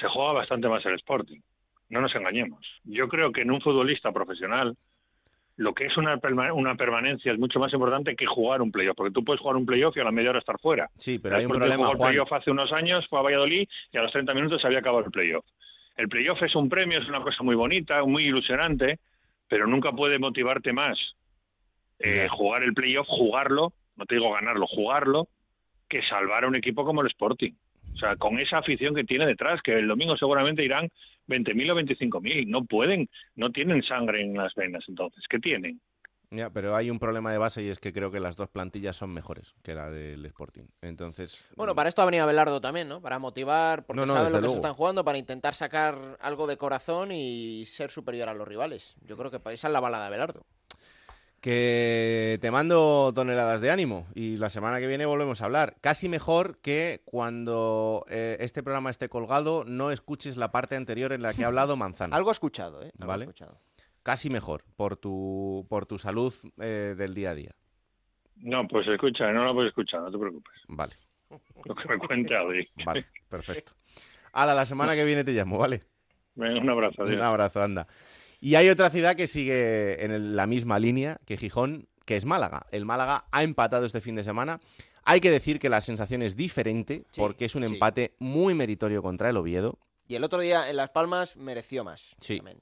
L: se juega bastante más el Sporting. No nos engañemos. Yo creo que en un futbolista profesional lo que es una, una permanencia es mucho más importante que jugar un playoff, porque tú puedes jugar un playoff y a la media hora estar fuera.
A: Sí, pero hay un problema,
L: jugar el playoff hace unos años, fue a Valladolid y a los 30 minutos se había acabado el playoff. El playoff es un premio, es una cosa muy bonita, muy ilusionante, pero nunca puede motivarte más eh, jugar el playoff, jugarlo, no te digo ganarlo, jugarlo, que salvar a un equipo como el Sporting. O sea, con esa afición que tiene detrás, que el domingo seguramente irán 20.000 o 25.000. No pueden, no tienen sangre en las venas entonces. ¿Qué tienen?
A: Ya, pero hay un problema de base y es que creo que las dos plantillas son mejores que la del Sporting. Entonces,
H: Bueno, para esto ha venido Abelardo también, ¿no? Para motivar, porque
A: No, no,
H: saben lo que
A: luego.
H: se están jugando, para intentar sacar algo de corazón y ser superior a los rivales. Yo creo que esa es la bala de Abelardo.
A: Que te mando toneladas de ánimo y la semana que viene volvemos a hablar. Casi mejor que cuando eh, este programa esté colgado no escuches la parte anterior en la que ha hablado Manzano.
H: Algo he escuchado, ¿eh? Algo he
A: ¿Vale?
H: escuchado.
A: Casi mejor por tu, por tu salud eh, del día a día.
L: No, pues escucha, no lo puedes escuchar, no te preocupes.
A: Vale.
L: Lo que me cuente Adri.
A: Vale, perfecto. Hala, la semana que viene te llamo, ¿vale?
L: Venga, un abrazo. adiós.
A: Un abrazo, anda. Y hay otra ciudad que sigue en el- la misma línea que Gijón, que es Málaga. El Málaga ha empatado este fin de semana. Hay que decir que la sensación es diferente porque es un
H: sí.
A: empate muy meritorio contra el Oviedo.
H: Y el otro día en Las Palmas mereció más.
A: Sí.
H: también.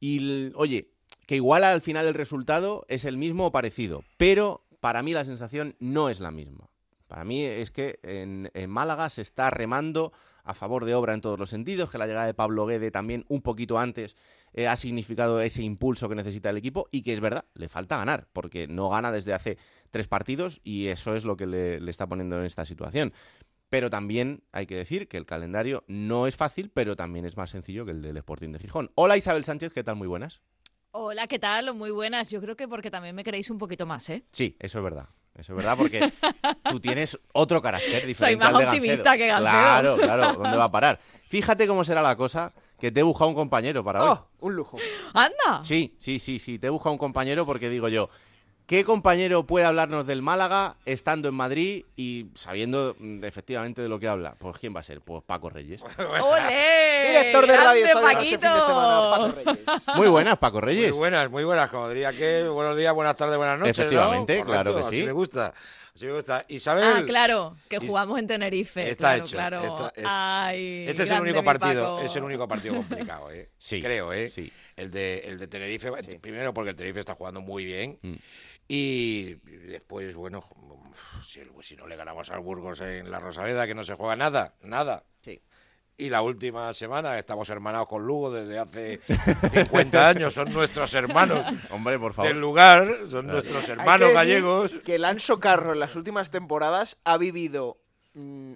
A: Y oye, que igual al final el resultado es el mismo o parecido, pero para mí la sensación no es la misma. Para mí es que en, en Málaga se está remando a favor de obra en todos los sentidos, que la llegada de Pablo Guede también un poquito antes eh, ha significado ese impulso que necesita el equipo y que es verdad, le falta ganar, porque no gana desde hace tres partidos y eso es lo que le, le está poniendo en esta situación. Pero también hay que decir que el calendario no es fácil, pero también es más sencillo que el del Sporting de Gijón. Hola Isabel Sánchez, ¿qué tal? Muy buenas.
M: Hola, ¿qué tal? Muy buenas. Yo creo que porque también me queréis un poquito más, ¿eh?
A: Sí, eso es verdad. Eso es verdad porque tú tienes otro carácter diferente
M: Soy más
A: al de
M: optimista
A: Gancedo.
M: que Gancedo.
A: Claro, claro. ¿Dónde va a parar? Fíjate cómo será la cosa que te he buscado un compañero para hoy.
H: un lujo.
M: ¡Anda!
A: Sí, sí, sí, sí. Te he buscado un compañero porque digo yo, ¿qué compañero puede hablarnos del Málaga estando en Madrid y sabiendo mm, efectivamente de lo que habla? Pues ¿quién va a ser? Pues Paco Reyes.
M: ¡Olé!
H: Director de Radio
M: ¡Grande,
H: Estadio Noche, fin de semana, Paco Reyes.
A: Muy buenas, Paco
N: Muy
A: Reyes.
N: buenas, muy buenas, como diría que buenos días, buenas tardes, buenas noches. ¿no?
A: Efectivamente, claro que
N: así
A: sí.
N: me gusta, así me gusta. Isabel,
M: Ah, claro, que
N: Is-
M: jugamos en Tenerife.
N: Está
M: claro,
N: hecho,
M: claro.
N: está-
M: Ay,
N: este es el único partido,
M: Paco.
N: es el único partido complicado, ¿eh?
A: Sí,
N: Creo, ¿eh?
A: sí.
N: El de, el de Tenerife, primero porque el Tenerife está jugando muy bien
A: Mm.
N: Y después, bueno, si, no le ganamos al Burgos en la Rosaleda, que no se juega nada, nada.
H: Sí.
N: Y la última semana estamos hermanados con Lugo desde hace 50 años, son nuestros hermanos
A: Hombre, por favor.
N: del lugar, son nuestros
H: Hay
N: hermanos
H: que
N: gallegos.
H: Que el Anso Carro en las últimas temporadas ha vivido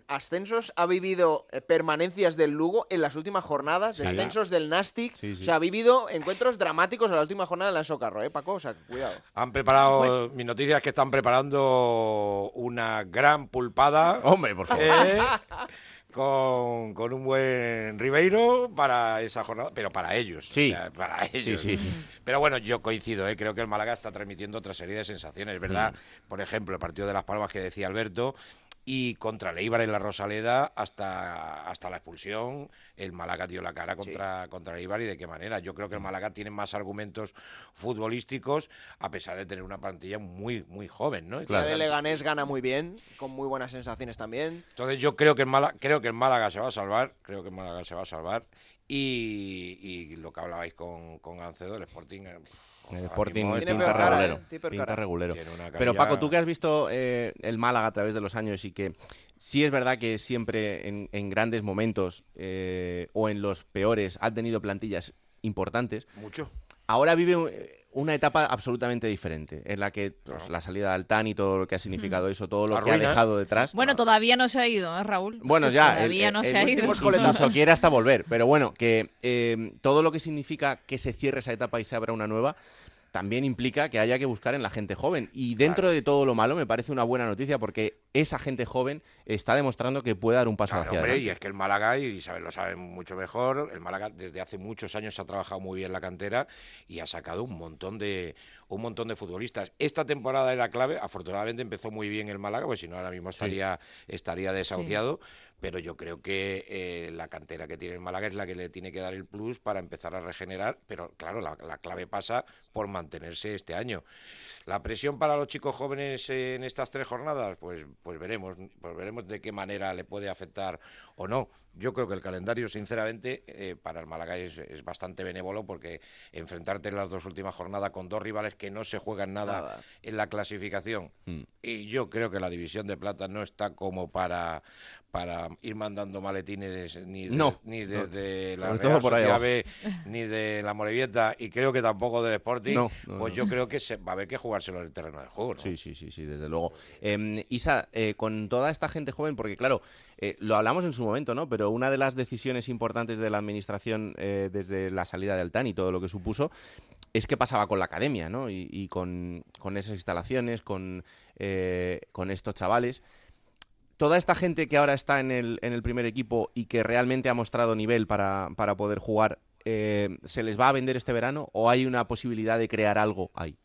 H: ascensos, ha vivido eh, permanencias del Lugo en las últimas jornadas,
A: Sí.
H: descensos del Nastic.
A: Sí, sí.
H: O sea, ha vivido encuentros dramáticos en la última jornada del Anso Carro, ¿eh, Paco? O sea, cuidado.
N: Han preparado, mi noticia es que están preparando una gran pulpada.
A: Hombre, por favor.
N: eh, con, con un buen Ribeiro para esa jornada, pero para ellos.
A: Sí.
N: o sea, para ellos.
A: sí, sí.
N: Pero bueno, yo coincido, ¿eh? creo que el Málaga está transmitiendo otra serie de sensaciones, ¿verdad?
A: Mm.
N: Por ejemplo, el partido de Las Palmas que decía Alberto, y contra el Eibar en la Rosaleda hasta, hasta la expulsión, el Málaga dio la cara contra, contra el Eibar y de qué manera. Yo creo que el Málaga tiene más argumentos futbolísticos, a pesar de tener una plantilla muy, muy joven, ¿no?
H: La de Leganés gana muy bien, con muy buenas sensaciones también.
N: Entonces yo creo que el Málaga, creo que el Málaga se va a salvar, creo que el Málaga se va a salvar. Y, y lo que hablabais con, con Gancedo, el Sporting.
A: El Sporting pinta regulero.
N: ¿eh?
A: Pinta
N: cara.
A: regulero. Pero Paco, tú que has visto eh, el Málaga a través de los años y que sí es verdad que siempre en, en grandes momentos eh, o en los peores ha tenido plantillas importantes.
N: Mucho.
A: Ahora vive eh, una etapa absolutamente diferente, en la que pues, la salida de Altán y todo lo que ha significado eso, todo lo
N: La
A: que ha dejado detrás.
M: Bueno, todavía no se ha ido, ¿eh, Raúl?
A: Bueno, ya.
M: Todavía
A: el-
M: no
A: el-
M: se ha ido.
A: Incluso quiere hasta volver. Pero bueno, que eh, todo lo que significa que se cierre esa etapa y se abra una nueva, también implica que haya que buscar en la gente joven. Y dentro de todo lo malo, me parece una buena noticia porque esa gente joven está demostrando que puede dar un paso
N: Claro,
A: hacia
N: hombre, y
A: adelante.
N: es que el Málaga, y Isabel lo sabe mucho mejor, el Málaga desde hace muchos años ha trabajado muy bien la cantera y ha sacado un montón de un montón de futbolistas. Esta temporada era clave, afortunadamente empezó muy bien el Málaga, pues si no ahora mismo estaría, estaría desahuciado, pero yo creo que eh, la cantera que tiene el Málaga es la que le tiene que dar el plus para empezar a regenerar, pero claro, la, la clave pasa por mantenerse este año. La presión para los chicos jóvenes en estas tres jornadas, pues, pues veremos, pues veremos de qué manera le puede afectar o no. Yo creo que el calendario, sinceramente, eh, para el Málaga es, es bastante benévolo porque enfrentarte en las dos últimas jornadas con dos rivales que no se juegan nada,
H: Nada.
N: en la clasificación.
A: Mm.
N: Y yo creo que la división de plata no está como para, para ir mandando maletines ni, de-
A: No,
N: ni
A: no,
N: desde la Real Sociedad. B, ni de la Morevieta y creo que tampoco del Sporting.
A: No,
N: pues yo creo que se, va a haber que jugárselo en el terreno de juego. ¿no?
A: Sí, sí, sí, sí, desde luego. Eh, Isa, eh, con toda esta gente joven, porque claro, eh, lo hablamos en su momento, ¿no? Pero una de las decisiones importantes de la administración eh, desde la salida de Altán y todo lo que supuso es qué pasaba con la academia, ¿no? Y, y con, con esas instalaciones, con, con estos chavales. Toda esta gente que ahora está en el, en el primer equipo y que realmente ha mostrado nivel para, para poder jugar, eh, ¿se les va a vender este verano o hay una posibilidad de crear algo ahí?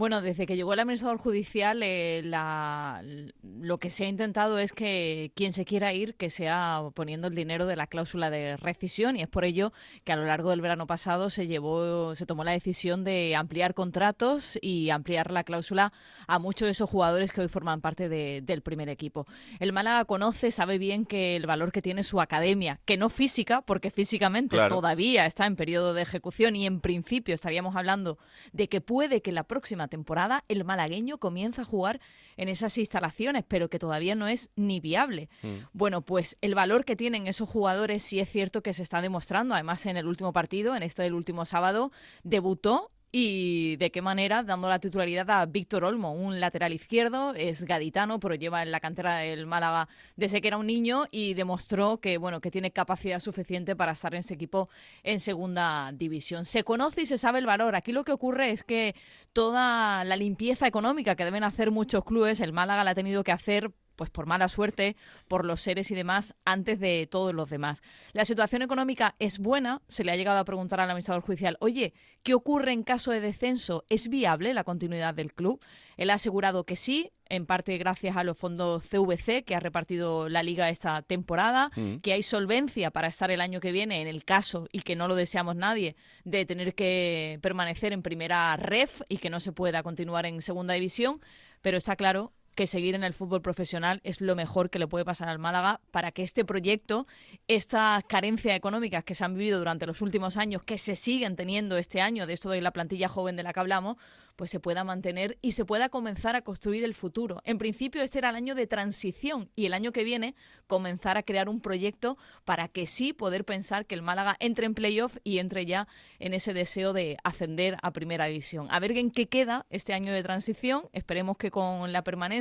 M: Bueno, desde que llegó el administrador judicial, eh, la- lo que se ha intentado es que quien se quiera ir, que sea poniendo el dinero de la cláusula de rescisión, y es por ello que a lo largo del verano pasado se llevó, se tomó la decisión de ampliar contratos y ampliar la cláusula a muchos de esos jugadores que hoy forman parte de- del primer equipo. El Málaga conoce, sabe bien que el valor que tiene su academia, que no física, porque físicamente
O: Claro.
M: todavía está en periodo de ejecución y en principio estaríamos hablando de que puede que la próxima temporada, el malagueño comienza a jugar en esas instalaciones, pero que todavía no es ni viable. Bueno, pues el valor que tienen esos jugadores sí es cierto que se está demostrando. Además, en el último partido, en este del último sábado, debutó y de qué manera dando la titularidad a Víctor Olmo, un lateral izquierdo, es gaditano, pero lleva en la cantera del Málaga desde que era un niño y demostró que bueno, que tiene capacidad suficiente para estar en este equipo en segunda división. Se conoce y se sabe el valor. Aquí lo que ocurre es que toda la limpieza económica que deben hacer muchos clubes, el Málaga la ha tenido que hacer pues por mala suerte, por los seres y demás, antes de todos los demás. La situación económica es buena, se le ha llegado a preguntar al administrador judicial, oye, ¿qué ocurre en caso de descenso? ¿Es viable la continuidad del club? Él ha asegurado que sí, en parte gracias a los fondos CVC que ha repartido la liga esta temporada,
O: Mm.
M: que hay solvencia para estar el año que viene en el caso, y que no lo deseamos nadie, de tener que permanecer en primera ref y que no se pueda continuar en segunda división, pero está claro que seguir en el fútbol profesional es lo mejor que le puede pasar al Málaga para que este proyecto, estas carencias económicas que se han vivido durante los últimos años, que se siguen teniendo este año, de esto de la plantilla joven de la que hablamos, pues se pueda mantener y se pueda comenzar a construir el futuro. En principio este era el año de transición y el año que viene comenzar a crear un proyecto para que sí poder pensar que el Málaga entre en playoff y entre ya en ese deseo de ascender a primera división. A ver en qué queda este año de transición, esperemos que con la permanencia,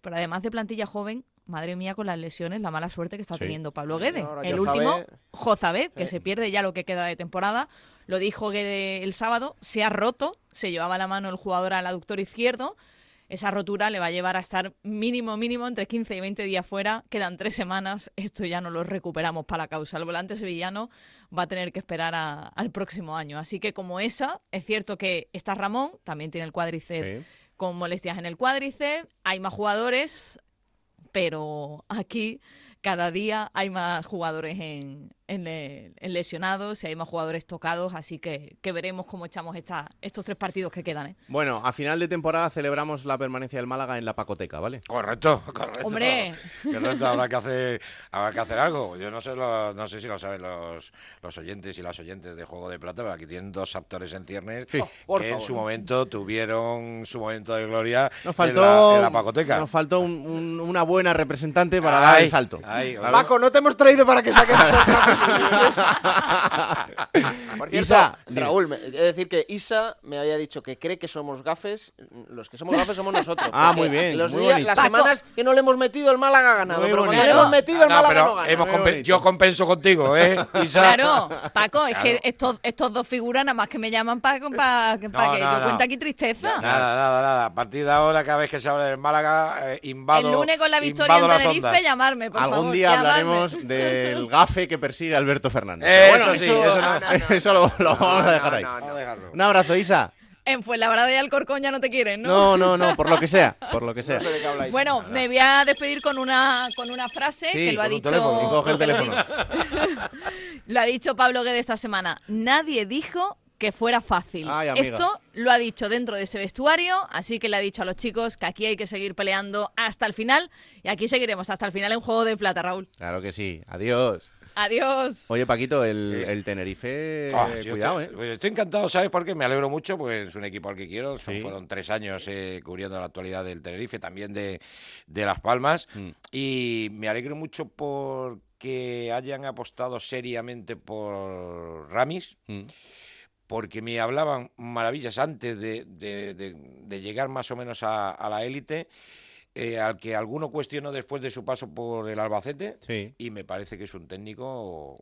M: pero además de plantilla joven, madre mía con las lesiones, la mala suerte que está
H: Sí.
M: teniendo Pablo Guede.
H: Ahora
M: el último, Jozabed, que se pierde ya lo que queda de temporada. Lo dijo Guede el sábado, se ha roto, se llevaba la mano el jugador al aductor izquierdo. Esa rotura le va a llevar a estar mínimo, mínimo entre 15 y 20 días fuera. Quedan tres semanas. Esto ya no lo recuperamos para la causa. El volante sevillano va a tener que esperar a- al próximo año. Así que como esa, es cierto que está Ramón, también tiene el cuádriceps con molestias en el cuádriceps. Hay más jugadores, pero aquí cada día hay más jugadores en, en, en lesionados y hay más jugadores tocados, así que, que veremos cómo echamos esta, estos tres partidos que quedan. ¿eh?
A: Bueno, a final de temporada celebramos la permanencia del Málaga en la Pacoteca, ¿vale?
N: Correcto, correcto.
M: Hombre.
N: Correcto, habrá que hacer, habrá que hacer algo. Yo no sé, lo- no sé si lo saben los, los oyentes y las oyentes de Juego de Plata, pero aquí tienen dos actores en ciernes
A: Sí.
N: que
A: Oh, por
N: en
A: favor.
N: su momento tuvieron su momento de gloria
A: Nos
N: en,
A: faltó,
N: la, en la Pacoteca.
A: nos faltó un- un- una buena representante para dar el salto.
H: Paco, no te hemos traído para que saques Por cierto,
A: Isa.
H: Raúl, me- he de decir que Isa me había dicho que cree que somos gafes. Los que somos gafes somos nosotros.
A: Ah,
H: porque
A: muy bien,
H: Los
A: muy
H: días,
A: bonito.
H: las
A: Paco.
H: semanas que no le hemos metido, el Málaga ha ganado.
A: Muy
H: pero cuando
A: bonito.
H: le hemos metido, el
N: No,
H: Málaga
N: pero
H: no gana.
N: hemos
A: Muy
N: compen-
A: bonito.
N: yo compenso contigo, ¿eh? Isa?
M: Claro, Paco, es
N: Claro.
M: que estos, estos dos figuras nada más que me llaman para que
N: No,
M: yo
N: no,
M: cuente aquí tristeza.
N: Nada, nada, nada. A partir de ahora, cada vez que se habla del Málaga, eh, invado.
M: El lunes con la victoria
N: invado
M: en
N: las
M: Tenerife,
N: ondas.
M: llamarme, por
A: Algún
M: favor,
A: día hablaremos del gafe que persigue Alberto Fernández.
N: Eso sí, eso no.
A: eso lo, lo vamos a dejar ahí. Un abrazo, Isa.
M: En Fuenlabrada y Alcorcón ya no te quieren, ¿no?
A: No, no, no, por lo que sea, por lo que sea.
M: Bueno, me voy a despedir con una, con una frase
A: Sí,
M: que lo ha
A: con
M: dicho.
A: teléfono, y coge el
M: que lo ha
A: teléfono.
M: dicho- Lo ha dicho Pablo Guede esta semana. Nadie dijo que fuera fácil.
A: Ay.
M: Esto lo ha dicho dentro de ese vestuario, así que le ha dicho a los chicos que aquí hay que seguir peleando hasta el final y aquí seguiremos hasta el final en Juego de Plata, Raúl.
A: Claro que sí. Adiós.
M: Adiós.
A: Oye, Paquito, el, el Tenerife,
N: Ah,
A: eh, cuidado,
N: estoy,
A: ¿eh?
N: pues estoy encantado, ¿sabes por qué? Me alegro mucho, porque es un equipo al que quiero. Son- Fueron tres años eh, cubriendo la actualidad del Tenerife, también de, de Las Palmas.
A: Mm.
N: Y me alegro mucho porque hayan apostado seriamente por Ramis.
A: Mm.
N: Porque me hablaban maravillas antes de, de- de- de llegar más o menos a, a la élite, eh, al que alguno cuestionó después de su paso por el Albacete.
A: Sí.
N: Y me parece que es un técnico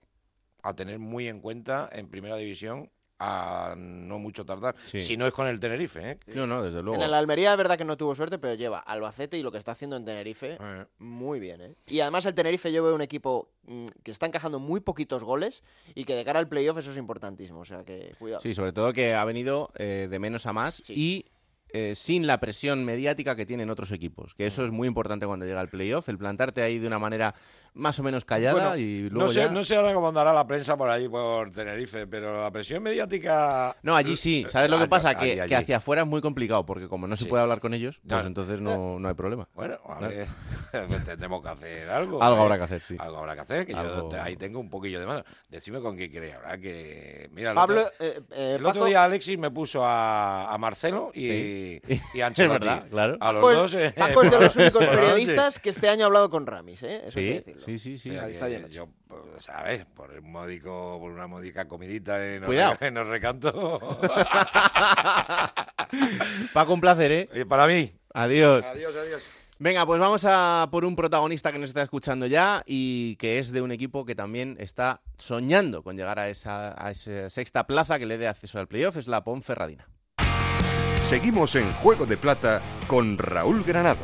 N: a tener muy en cuenta en primera división a no mucho tardar.
A: Sí.
N: Si no es con el Tenerife, ¿eh?
A: No, no, desde luego.
H: En el Almería es verdad que no tuvo suerte, pero lleva Albacete y lo que está haciendo en Tenerife
N: Eh.
H: muy bien. ¿eh? Y además el Tenerife yo veo un equipo mm, que está encajando muy poquitos goles y que de cara al playoff eso es importantísimo. O sea que cuidado.
A: Sí, sobre todo que ha venido eh, de menos a más y eh, sin la presión mediática que tienen otros equipos. Que eso es muy importante cuando llega el playoff, el plantarte ahí de una manera más o menos callada
N: Bueno,
A: y luego
N: no, sé,
A: ya...
N: no sé ahora cómo andará la prensa por ahí, por Tenerife, pero la presión mediática...
A: No, allí sí. ¿Sabes lo que pasa?
N: allí-
A: Que, que hacia afuera es muy complicado, porque como no se
N: Sí.
A: puede hablar con ellos, pues
N: No.
A: entonces no, no hay problema.
N: Bueno, a
A: Claro.
N: ver, pues tendremos que hacer algo.
A: Algo
N: ¿eh?
A: habrá que hacer, sí.
N: Algo habrá que hacer, que yo
A: Algo-
N: ahí tengo un poquillo de mano. Decime con quién queréis hablar, que... Mira, el
H: Pablo,
N: otro,
H: eh, eh,
N: el otro día Alexis me puso a, a Marcelo y,
A: Sí.
N: Y, y Ancelotti.
A: verdad, claro.
N: A los
H: Paco es-
N: dos. eh,
H: Paco es de los únicos periodistas que este año ha hablado con Ramis, ¿eh? Eso que
A: Sí, sí, sí, sí.
N: O sea,
H: Ahí está hecho.
N: yo, pues, a ver, por un módico, por una módica comidita en el recanto.
A: Paco, un placer, ¿eh?
N: Y para mí.
A: Adiós.
N: Adiós, adiós.
A: Venga, pues vamos a por un protagonista que nos está escuchando ya y que es de un equipo que también está soñando con llegar a esa, a esa sexta plaza que le dé acceso al playoff, es la Ponferradina.
B: Seguimos en Juego de Plata con Raúl Granado.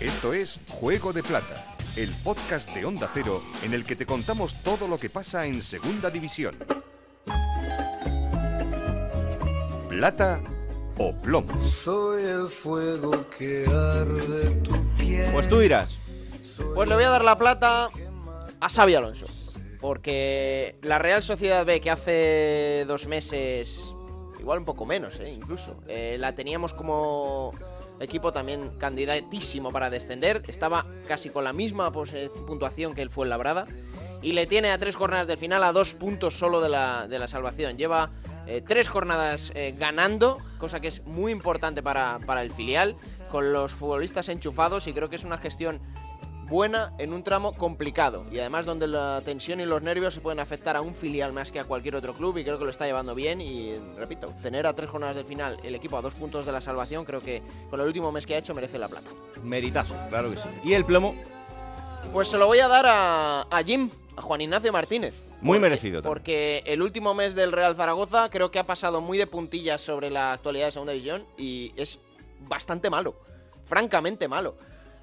B: Esto es Juego de Plata, el podcast de Onda Cero en el que te contamos todo lo que pasa en Segunda División. Plata o plomo.
P: Soy el fuego que arde tu piel.
A: Pues tú dirás.
H: Pues le voy a dar la plata a Xavi Alonso. Porque la Real Sociedad B, que hace dos meses, igual un poco menos, ¿eh? incluso, eh, la teníamos como equipo también candidatísimo para descender. Estaba casi con la misma pose- puntuación que el Fuenlabrada. Y le tiene a tres jornadas del final a dos puntos solo de la, de la salvación. Lleva eh, tres jornadas eh, ganando, cosa que es muy importante para, para el filial, con los futbolistas enchufados y creo que es una gestión buena en un tramo complicado y además donde la tensión y los nervios se pueden afectar a un filial más que a cualquier otro club y creo que lo está llevando bien y repito, tener a tres jornadas del final el equipo a dos puntos de la salvación creo que con el último mes que ha hecho merece la plata.
A: Meritazo, claro que sí. Y el plomo,
H: Pues se lo voy a dar a, a Jim, a Juan Ignacio Martínez.
A: muy
H: Porque-
A: merecido. también.
H: Porque el último mes del Real Zaragoza creo que ha pasado muy de puntillas sobre la actualidad de Segunda División y es bastante malo, francamente malo.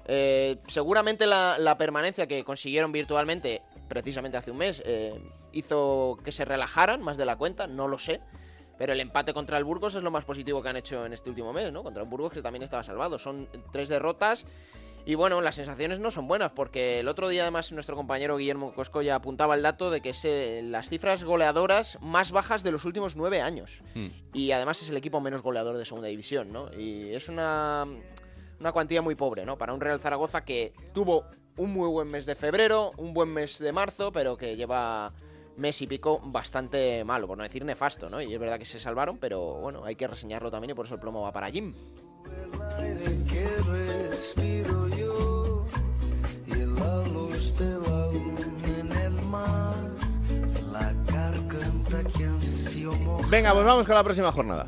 H: Eh, seguramente la, la permanencia que consiguieron virtualmente, precisamente hace un mes, eh, hizo que se relajaran más de la cuenta, no lo sé. Pero el empate contra el Burgos es lo más positivo que han hecho en este último mes, ¿no? Contra un Burgos que también estaba salvado. Son tres derrotas y bueno, las sensaciones no son buenas porque el otro día además nuestro compañero Guillermo Coscoya apuntaba el dato de que es eh, las cifras goleadoras más bajas de los últimos nueve años.
A: Hmm.
H: Y además es el equipo menos goleador de segunda división, ¿no? Y es una, una cuantía muy pobre, ¿no? Para un Real Zaragoza que tuvo un muy buen mes de febrero, un buen mes de marzo, pero que lleva mes y pico bastante malo, por no decir nefasto, ¿no? Y es verdad que se salvaron, pero bueno, hay que reseñarlo también y por eso el plomo va para Jim.
P: La luz de la luna en el mar. La garganta que ansio mojar.
A: Venga, pues vamos con la próxima jornada.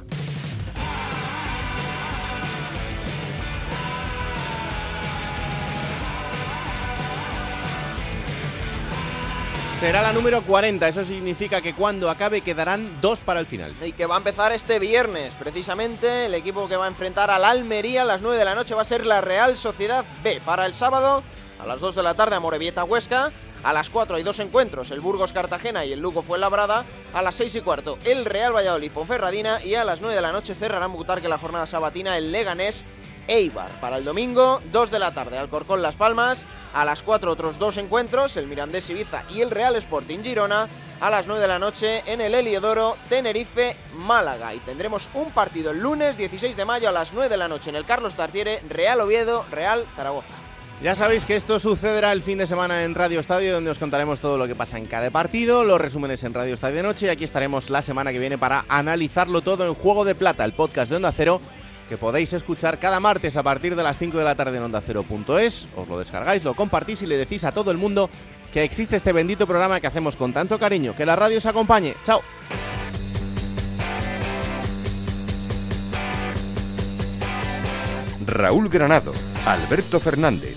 A: Será la número 40, eso significa que cuando acabe quedarán dos para el final.
H: Y que va a empezar este viernes, precisamente. El equipo que va a enfrentar al Almería a las 9 de la noche va a ser la Real Sociedad B. Para el sábado, a las 2 de la tarde, Amorebieta Huesca. A las 4 hay dos encuentros, el Burgos Cartagena y el Lugo Fuenlabrada. A las 6 y cuarto, el Real Valladolid Ponferradina. Y a las 9 de la noche cerrarán Butarque la jornada sabatina el Leganés Eibar. Para el domingo, 2 de la tarde, Alcorcón Las Palmas. A las 4 otros dos encuentros, el Mirandés Ibiza y el Real Sporting Girona. A las 9 de la noche en el Heliodoro, Tenerife, Málaga. Y tendremos un partido el lunes 16 de mayo a las 9 de la noche en el Carlos Tartiere, Real Oviedo, Real Zaragoza.
A: Ya sabéis que esto sucederá el fin de semana en Radio Estadio, donde os contaremos todo lo que pasa en cada partido, los resúmenes en Radio Estadio de Noche, y aquí estaremos la semana que viene para analizarlo todo en Juego de Plata, el podcast de Onda Cero, que podéis escuchar cada martes a partir de las 5 de la tarde en OndaCero.es. Os lo descargáis, lo compartís y le decís a todo el mundo que existe este bendito programa que hacemos con tanto cariño. Que la radio os acompañe. ¡Chao!
B: Raúl Granado, Alberto Fernández,